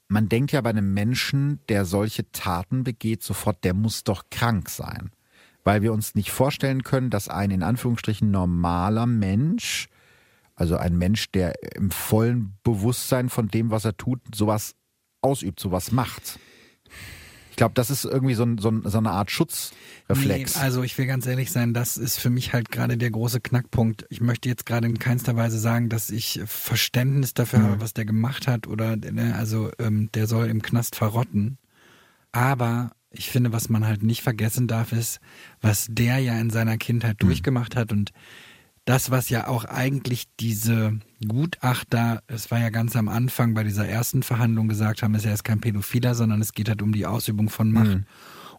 man denkt ja bei einem Menschen, der solche Taten begeht, sofort, der muss doch krank sein. Weil wir uns nicht vorstellen können, dass ein in Anführungsstrichen normaler Mensch, also ein Mensch, der im vollen Bewusstsein von dem, was er tut, sowas ausübt, sowas macht. Ich glaube, das ist irgendwie so, ein, so, ein, so, eine Art Schutzreflex. Nee, also ich will ganz ehrlich sein, das ist für mich halt gerade der große Knackpunkt. Ich möchte jetzt gerade in keinster Weise sagen, dass ich Verständnis dafür mhm. habe, was der gemacht hat oder ne, also ähm, der soll im Knast verrotten. Aber ich finde, was man halt nicht vergessen darf, ist, was der ja in seiner Kindheit mhm. durchgemacht hat und das, was ja auch eigentlich diese Gutachter, es war ja ganz am Anfang bei dieser ersten Verhandlung gesagt haben, ist er ist kein Pädophiler, sondern es geht halt um die Ausübung von Macht. Mhm.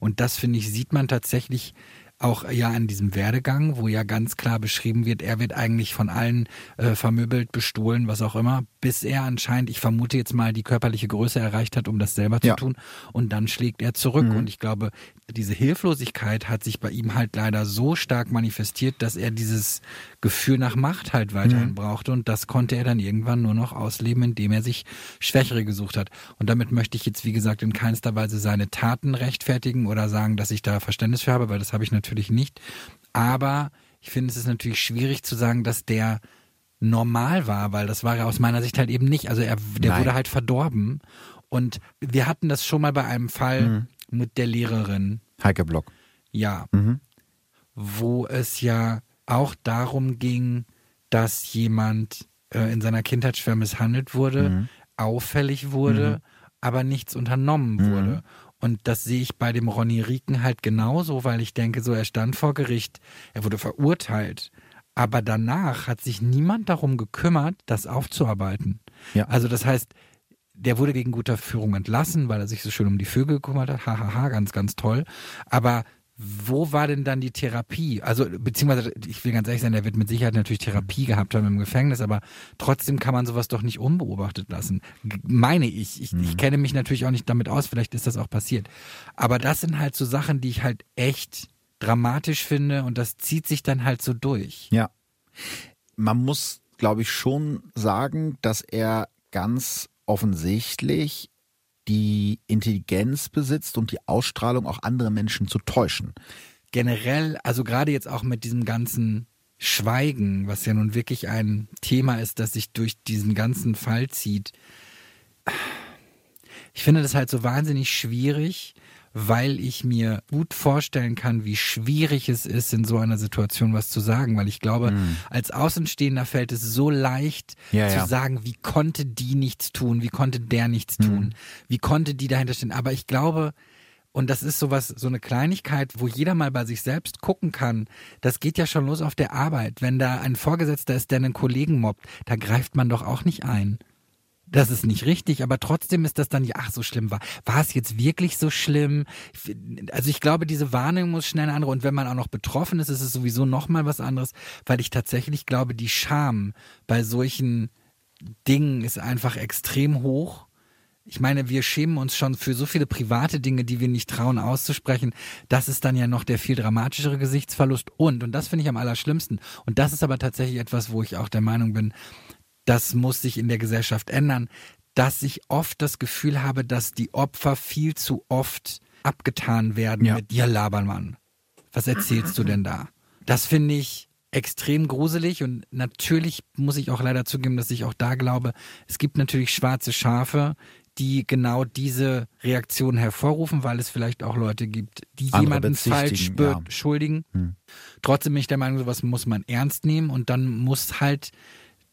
Und das, finde ich, sieht man tatsächlich auch ja an diesem Werdegang, wo ja ganz klar beschrieben wird, er wird eigentlich von allen äh, vermöbelt, bestohlen, was auch immer, bis er anscheinend, ich vermute jetzt mal, die körperliche Größe erreicht hat, um das selber ja. zu tun. Und dann schlägt er zurück. Mhm. Und ich glaube, diese Hilflosigkeit hat sich bei ihm halt leider so stark manifestiert, dass er dieses Gefühl nach Macht halt weiterhin mhm. brauchte. Und das konnte er dann irgendwann nur noch ausleben, indem er sich Schwächere gesucht hat. Und damit möchte ich jetzt, wie gesagt, in keinster Weise seine Taten rechtfertigen oder sagen, dass ich da Verständnis für habe, weil das habe ich natürlich nicht. Aber ich finde, es ist natürlich schwierig zu sagen, dass der normal war, weil das war ja aus meiner Sicht halt eben nicht. Also er, der Nein. wurde halt verdorben. Und wir hatten das schon mal bei einem Fall mhm. mit der Lehrerin. Heike Block. Ja. Mhm. Wo es ja auch darum ging, dass jemand äh, in seiner Kindheit schwer misshandelt wurde, mhm. auffällig wurde, mhm. aber nichts unternommen mhm. wurde. Und das sehe ich bei dem Ronny Rieken halt genauso, weil ich denke, so er stand vor Gericht, er wurde verurteilt, aber danach hat sich niemand darum gekümmert, das aufzuarbeiten. Ja. Also das heißt, der wurde wegen guter Führung entlassen, weil er sich so schön um die Vögel gekümmert hat. Hahaha, ha, ha, ganz, ganz toll. Aber wo war denn dann die Therapie? Also, beziehungsweise, ich will ganz ehrlich sein, der wird mit Sicherheit natürlich Therapie gehabt haben im Gefängnis, aber trotzdem kann man sowas doch nicht unbeobachtet lassen. Meine ich. Ich, mhm. ich kenne mich natürlich auch nicht damit aus, vielleicht ist das auch passiert. Aber das sind halt so Sachen, die ich halt echt dramatisch finde und das zieht sich dann halt so durch. Ja. Man muss, glaube ich, schon sagen, dass er ganz offensichtlich die Intelligenz besitzt und die Ausstrahlung, auch andere Menschen zu täuschen. Generell, also gerade jetzt auch mit diesem ganzen Schweigen, was ja nun wirklich ein Thema ist, das sich durch diesen ganzen Fall zieht. Ich finde das halt so wahnsinnig schwierig, weil ich mir gut vorstellen kann, wie schwierig es ist, in so einer Situation was zu sagen, weil ich glaube, mhm. als Außenstehender fällt es so leicht ja, zu ja. sagen, wie konnte die nichts tun, wie konnte der nichts mhm. tun, wie konnte die dahinter stehen. Aber ich glaube, und das ist sowas, so eine Kleinigkeit, wo jeder mal bei sich selbst gucken kann. Das geht ja schon los auf der Arbeit. Wenn da ein Vorgesetzter ist, der einen Kollegen mobbt, da greift man doch auch nicht ein. Das ist nicht richtig, aber trotzdem ist das dann, ja, ach, so schlimm war. War es jetzt wirklich so schlimm? Also ich glaube, diese Warnung muss schnell andere. Und wenn man auch noch betroffen ist, ist es sowieso nochmal was anderes, weil ich tatsächlich glaube, die Scham bei solchen Dingen ist einfach extrem hoch. Ich meine, wir schämen uns schon für so viele private Dinge, die wir nicht trauen auszusprechen. Das ist dann ja noch der viel dramatischere Gesichtsverlust. Und, und das finde ich am allerschlimmsten. Und das ist aber tatsächlich etwas, wo ich auch der Meinung bin, das muss sich in der Gesellschaft ändern, dass ich oft das Gefühl habe, dass die Opfer viel zu oft abgetan werden ja. mit dir Labermann. Was erzählst du denn da? Das finde ich extrem gruselig und natürlich muss ich auch leider zugeben, dass ich auch da glaube, es gibt natürlich schwarze Schafe, die genau diese Reaktion hervorrufen, weil es vielleicht auch Leute gibt, die Andere jemanden falsch beschuldigen. Ja. Hm. Trotzdem bin ich der Meinung, sowas muss man ernst nehmen und dann muss halt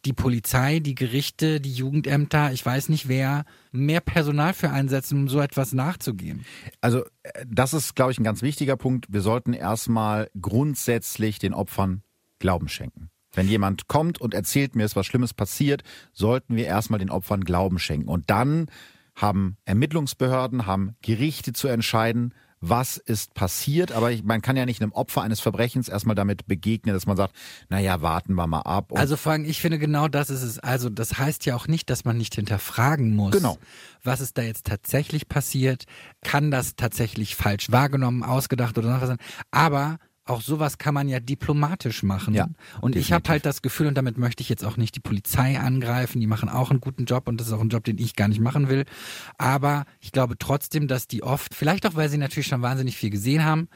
die Polizei, die Gerichte, die Jugendämter, ich weiß nicht wer, mehr Personal für einsetzen, um so etwas nachzugehen? Also äh, das ist, glaube ich, ein ganz wichtiger Punkt. Wir sollten erstmal grundsätzlich den Opfern Glauben schenken. Wenn jemand kommt und erzählt mir, ist was Schlimmes passiert, sollten wir erstmal den Opfern Glauben schenken. Und dann haben Ermittlungsbehörden, haben Gerichte zu entscheiden, was ist passiert, aber ich, man kann ja nicht einem Opfer eines Verbrechens erstmal damit begegnen, dass man sagt, naja, warten wir mal ab. also Frank, ich finde genau das ist es. Also das heißt ja auch nicht, dass man nicht hinterfragen muss. Genau. Was ist da jetzt tatsächlich passiert? Kann das tatsächlich falsch wahrgenommen, ausgedacht oder was sein? Aber auch sowas kann man ja diplomatisch machen. Ja, und definitiv. ich habe halt das Gefühl, und damit möchte ich jetzt auch nicht die Polizei angreifen, die machen auch einen guten Job und das ist auch ein Job, den ich gar nicht machen will. Aber ich glaube trotzdem, dass die oft, vielleicht auch weil sie natürlich schon wahnsinnig viel gesehen haben,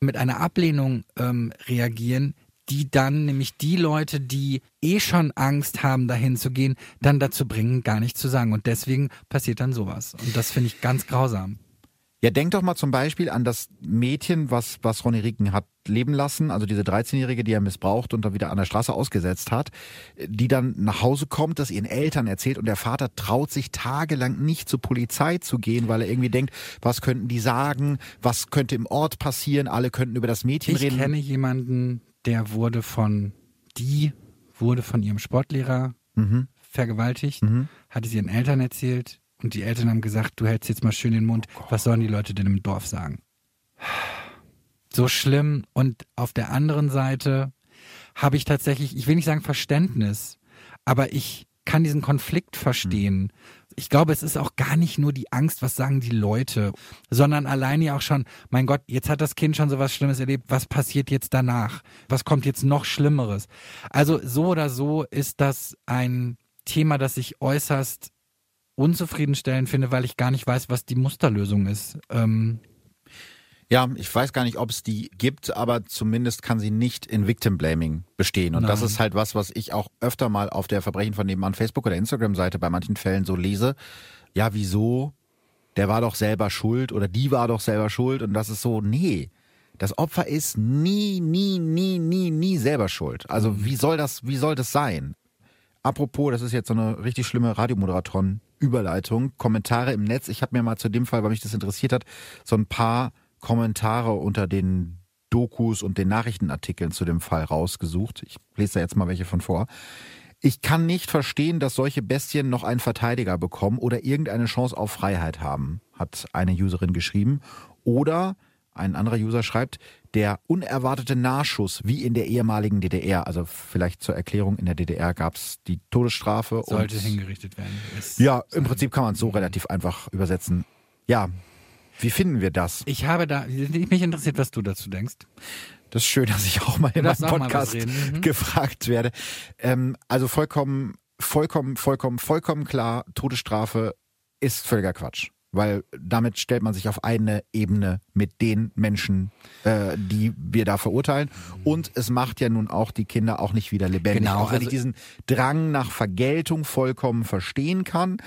mit einer Ablehnung ähm, reagieren, die dann nämlich die Leute, die eh schon Angst haben, dahin zu gehen, dann dazu bringen, gar nichts zu sagen. Und deswegen passiert dann sowas. Und das finde ich ganz grausam. Ja, denk doch mal zum Beispiel an das Mädchen, was, was Ronny Rieken hat leben lassen, also diese 13-Jährige, die er missbraucht und dann wieder an der Straße ausgesetzt hat, die dann nach Hause kommt, das ihren Eltern erzählt und der Vater traut sich tagelang nicht zur Polizei zu gehen, weil er irgendwie denkt, was könnten die sagen, was könnte im Ort passieren, alle könnten über das Mädchen ich reden. Ich kenne jemanden, der wurde von, die wurde von ihrem Sportlehrer mhm. vergewaltigt, mhm. hat es ihren Eltern erzählt, und die Eltern haben gesagt, du hältst jetzt mal schön den Mund. Oh Was sollen die Leute denn im Dorf sagen? So schlimm. Und auf der anderen Seite habe ich tatsächlich, ich will nicht sagen Verständnis, aber ich kann diesen Konflikt verstehen. Ich glaube, es ist auch gar nicht nur die Angst, was sagen die Leute, sondern alleine ja auch schon, mein Gott, jetzt hat das Kind schon so was Schlimmes erlebt, was passiert jetzt danach? Was kommt jetzt noch Schlimmeres? Also so oder so ist das ein Thema, das sich äußerst unzufriedenstellend finde, weil ich gar nicht weiß, was die Musterlösung ist. Ähm ja, ich weiß gar nicht, ob es die gibt, aber zumindest kann sie nicht in Victim Blaming bestehen. Und Nein. das ist halt was, was ich auch öfter mal auf der Verbrechen von nebenan Facebook oder Instagram-Seite bei manchen Fällen so lese. Ja, wieso? Der war doch selber schuld oder die war doch selber schuld. Und das ist so, nee, Das Opfer ist nie, nie, nie, nie, nie selber schuld. Also Mhm. wie soll das, wie soll das sein? Apropos, das ist jetzt so eine richtig schlimme Radiomoderatoren-Überleitung. Kommentare im Netz. Ich habe mir mal zu dem Fall, weil mich das interessiert hat, so ein paar Kommentare unter den Dokus und den Nachrichtenartikeln zu dem Fall rausgesucht. Ich lese da jetzt mal welche von vor. Ich kann nicht verstehen, dass solche Bestien noch einen Verteidiger bekommen oder irgendeine Chance auf Freiheit haben, hat eine Userin geschrieben. Oder ein anderer User schreibt, der unerwartete Nachschuss, wie in der ehemaligen DDR. Also vielleicht zur Erklärung, in der DDR gab es die Todesstrafe. Sollte und hingerichtet werden. Ist ja, im Prinzip kann man es so relativ einfach übersetzen. Ja, wie finden wir das? Ich habe da, mich interessiert, was du dazu denkst. Das ist schön, dass ich auch mal in meinem Podcast mhm. gefragt werde. Ähm, also vollkommen, vollkommen, vollkommen, vollkommen klar, Todesstrafe ist völliger Quatsch. Weil damit stellt man sich auf eine Ebene mit den Menschen, äh, die wir da verurteilen. Und es macht ja nun auch die Kinder auch nicht wieder lebendig. Genau, auch wenn also- ich diesen Drang nach Vergeltung vollkommen verstehen kann.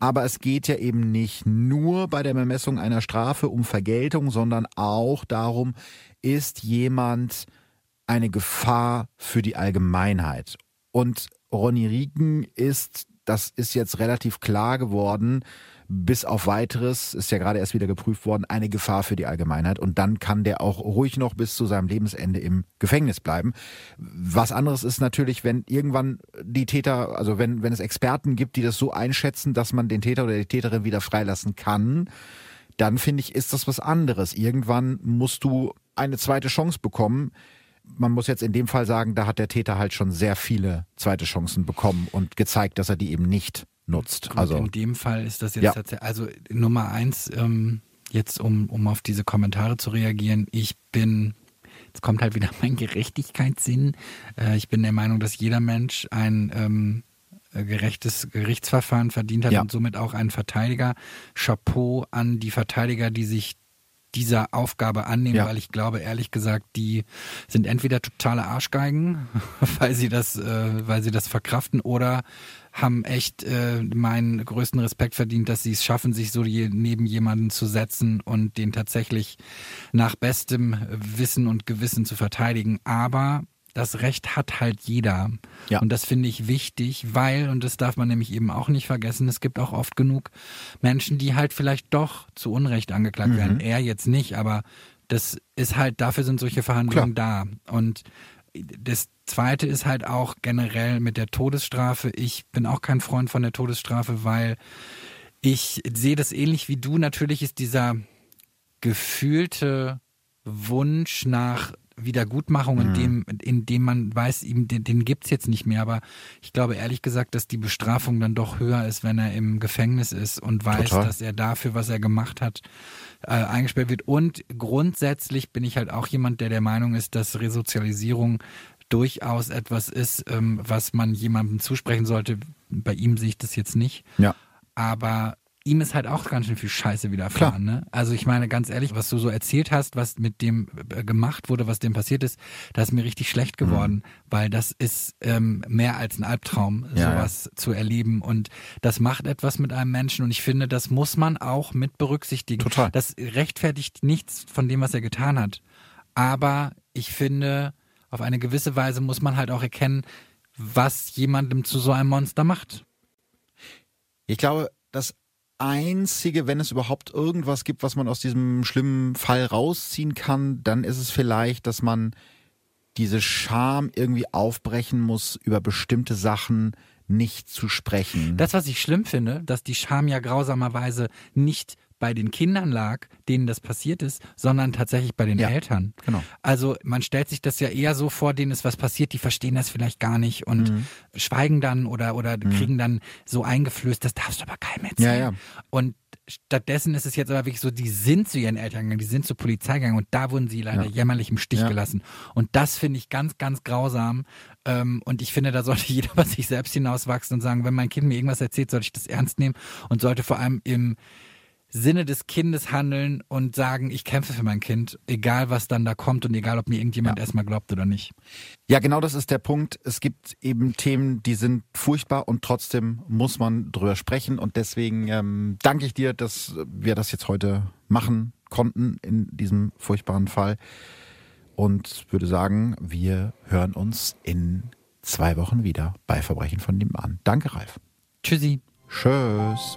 Aber es geht ja eben nicht nur bei der Bemessung einer Strafe um Vergeltung, sondern auch darum, ist jemand eine Gefahr für die Allgemeinheit. Und Ronny Rieken ist, das ist jetzt relativ klar geworden, bis auf weiteres, ist ja gerade erst wieder geprüft worden, eine Gefahr für die Allgemeinheit. Und dann kann der auch ruhig noch bis zu seinem Lebensende im Gefängnis bleiben. Was anderes ist natürlich, wenn irgendwann die Täter, also wenn, wenn es Experten gibt, die das so einschätzen, dass man den Täter oder die Täterin wieder freilassen kann, dann finde ich, ist das was anderes. Irgendwann musst du eine zweite Chance bekommen. Man muss jetzt in dem Fall sagen, da hat der Täter halt schon sehr viele zweite Chancen bekommen und gezeigt, dass er die eben nicht nutzt. Und Also in dem Fall ist das jetzt Ja. tatsächlich, also Nummer eins, ähm, jetzt um, um auf diese Kommentare zu reagieren, ich bin, jetzt kommt halt wieder mein Gerechtigkeitssinn, äh, ich bin der Meinung, dass jeder Mensch ein ähm, äh, gerechtes Gerichtsverfahren verdient hat Ja. und somit auch einen Verteidiger. Chapeau an die Verteidiger, die sich dieser Aufgabe annehmen, Ja. weil ich glaube, ehrlich gesagt, die sind entweder totale Arschgeigen, weil sie das, äh, weil sie das verkraften, oder haben echt äh, meinen größten Respekt verdient, dass sie es schaffen, sich so je, neben jemanden zu setzen und den tatsächlich nach bestem Wissen und Gewissen zu verteidigen. Aber das Recht hat halt jeder. Ja. Und das finde ich wichtig, weil, und das darf man nämlich eben auch nicht vergessen, es gibt auch oft genug Menschen, die halt vielleicht doch zu Unrecht angeklagt Mhm. werden. Er jetzt nicht, aber das ist halt, dafür sind solche Verhandlungen da. Und das zweite ist halt auch generell mit der Todesstrafe. Ich bin auch kein Freund von der Todesstrafe, weil ich sehe das ähnlich wie du. Natürlich ist dieser gefühlte Wunsch nach Wiedergutmachung, in dem, in dem man weiß, ihm, den, den gibt's jetzt nicht mehr. Aber ich glaube ehrlich gesagt, dass die Bestrafung dann doch höher ist, wenn er im Gefängnis ist und weiß, Total. dass er dafür, was er gemacht hat, äh, eingesperrt wird. Und grundsätzlich bin ich halt auch jemand, der der Meinung ist, dass Resozialisierung durchaus etwas ist, ähm, was man jemandem zusprechen sollte. Bei ihm sehe ich das jetzt nicht ja. aber ihm ist halt auch ganz schön viel Scheiße widerfahren. Ne? Also ich meine ganz ehrlich, was du so erzählt hast, was mit dem äh, gemacht wurde, was dem passiert ist, da ist mir richtig schlecht geworden, weil das ist ähm, mehr als ein Albtraum, Ja, sowas zu erleben und das macht etwas mit einem Menschen und ich finde, das muss man auch mit berücksichtigen. Total. Das rechtfertigt nichts von dem, was er getan hat, aber ich finde, auf eine gewisse Weise muss man halt auch erkennen, was jemandem zu so einem Monster macht. Ich glaube, das Einzige, wenn es überhaupt irgendwas gibt, was man aus diesem schlimmen Fall rausziehen kann, dann ist es vielleicht, dass man diese Scham irgendwie aufbrechen muss, über bestimmte Sachen nicht zu sprechen. Das, was ich schlimm finde, dass die Scham ja grausamerweise nicht bei den Kindern lag, denen das passiert ist, sondern tatsächlich bei den Ja, Eltern. genau. Also man stellt sich das ja eher so vor, denen ist was passiert, die verstehen das vielleicht gar nicht und Mhm. schweigen dann oder, oder kriegen dann so eingeflößt, das darfst du aber keinem erzählen. Ja, ja. Und stattdessen ist es jetzt aber wirklich so, die sind zu ihren Eltern gegangen, die sind zur Polizei gegangen und da wurden sie leider Ja. jämmerlich im Stich Ja. gelassen. Und das finde ich ganz, ganz grausam. Ähm, und ich finde, da sollte jeder bei sich selbst hinauswachsen und sagen, wenn mein Kind mir irgendwas erzählt, sollte ich das ernst nehmen und sollte vor allem im Sinne des Kindes handeln und sagen, ich kämpfe für mein Kind, egal was dann da kommt und egal, ob mir irgendjemand Ja. erstmal glaubt oder nicht. Ja, genau das ist der Punkt. Es gibt eben Themen, die sind furchtbar und trotzdem muss man drüber sprechen. Und deswegen ähm, danke ich dir, dass wir das jetzt heute machen konnten in diesem furchtbaren Fall. Und würde sagen, wir hören uns in zwei Wochen wieder bei Verbrechen von nebenan. Danke, Ralf. Tschüssi. Tschüss.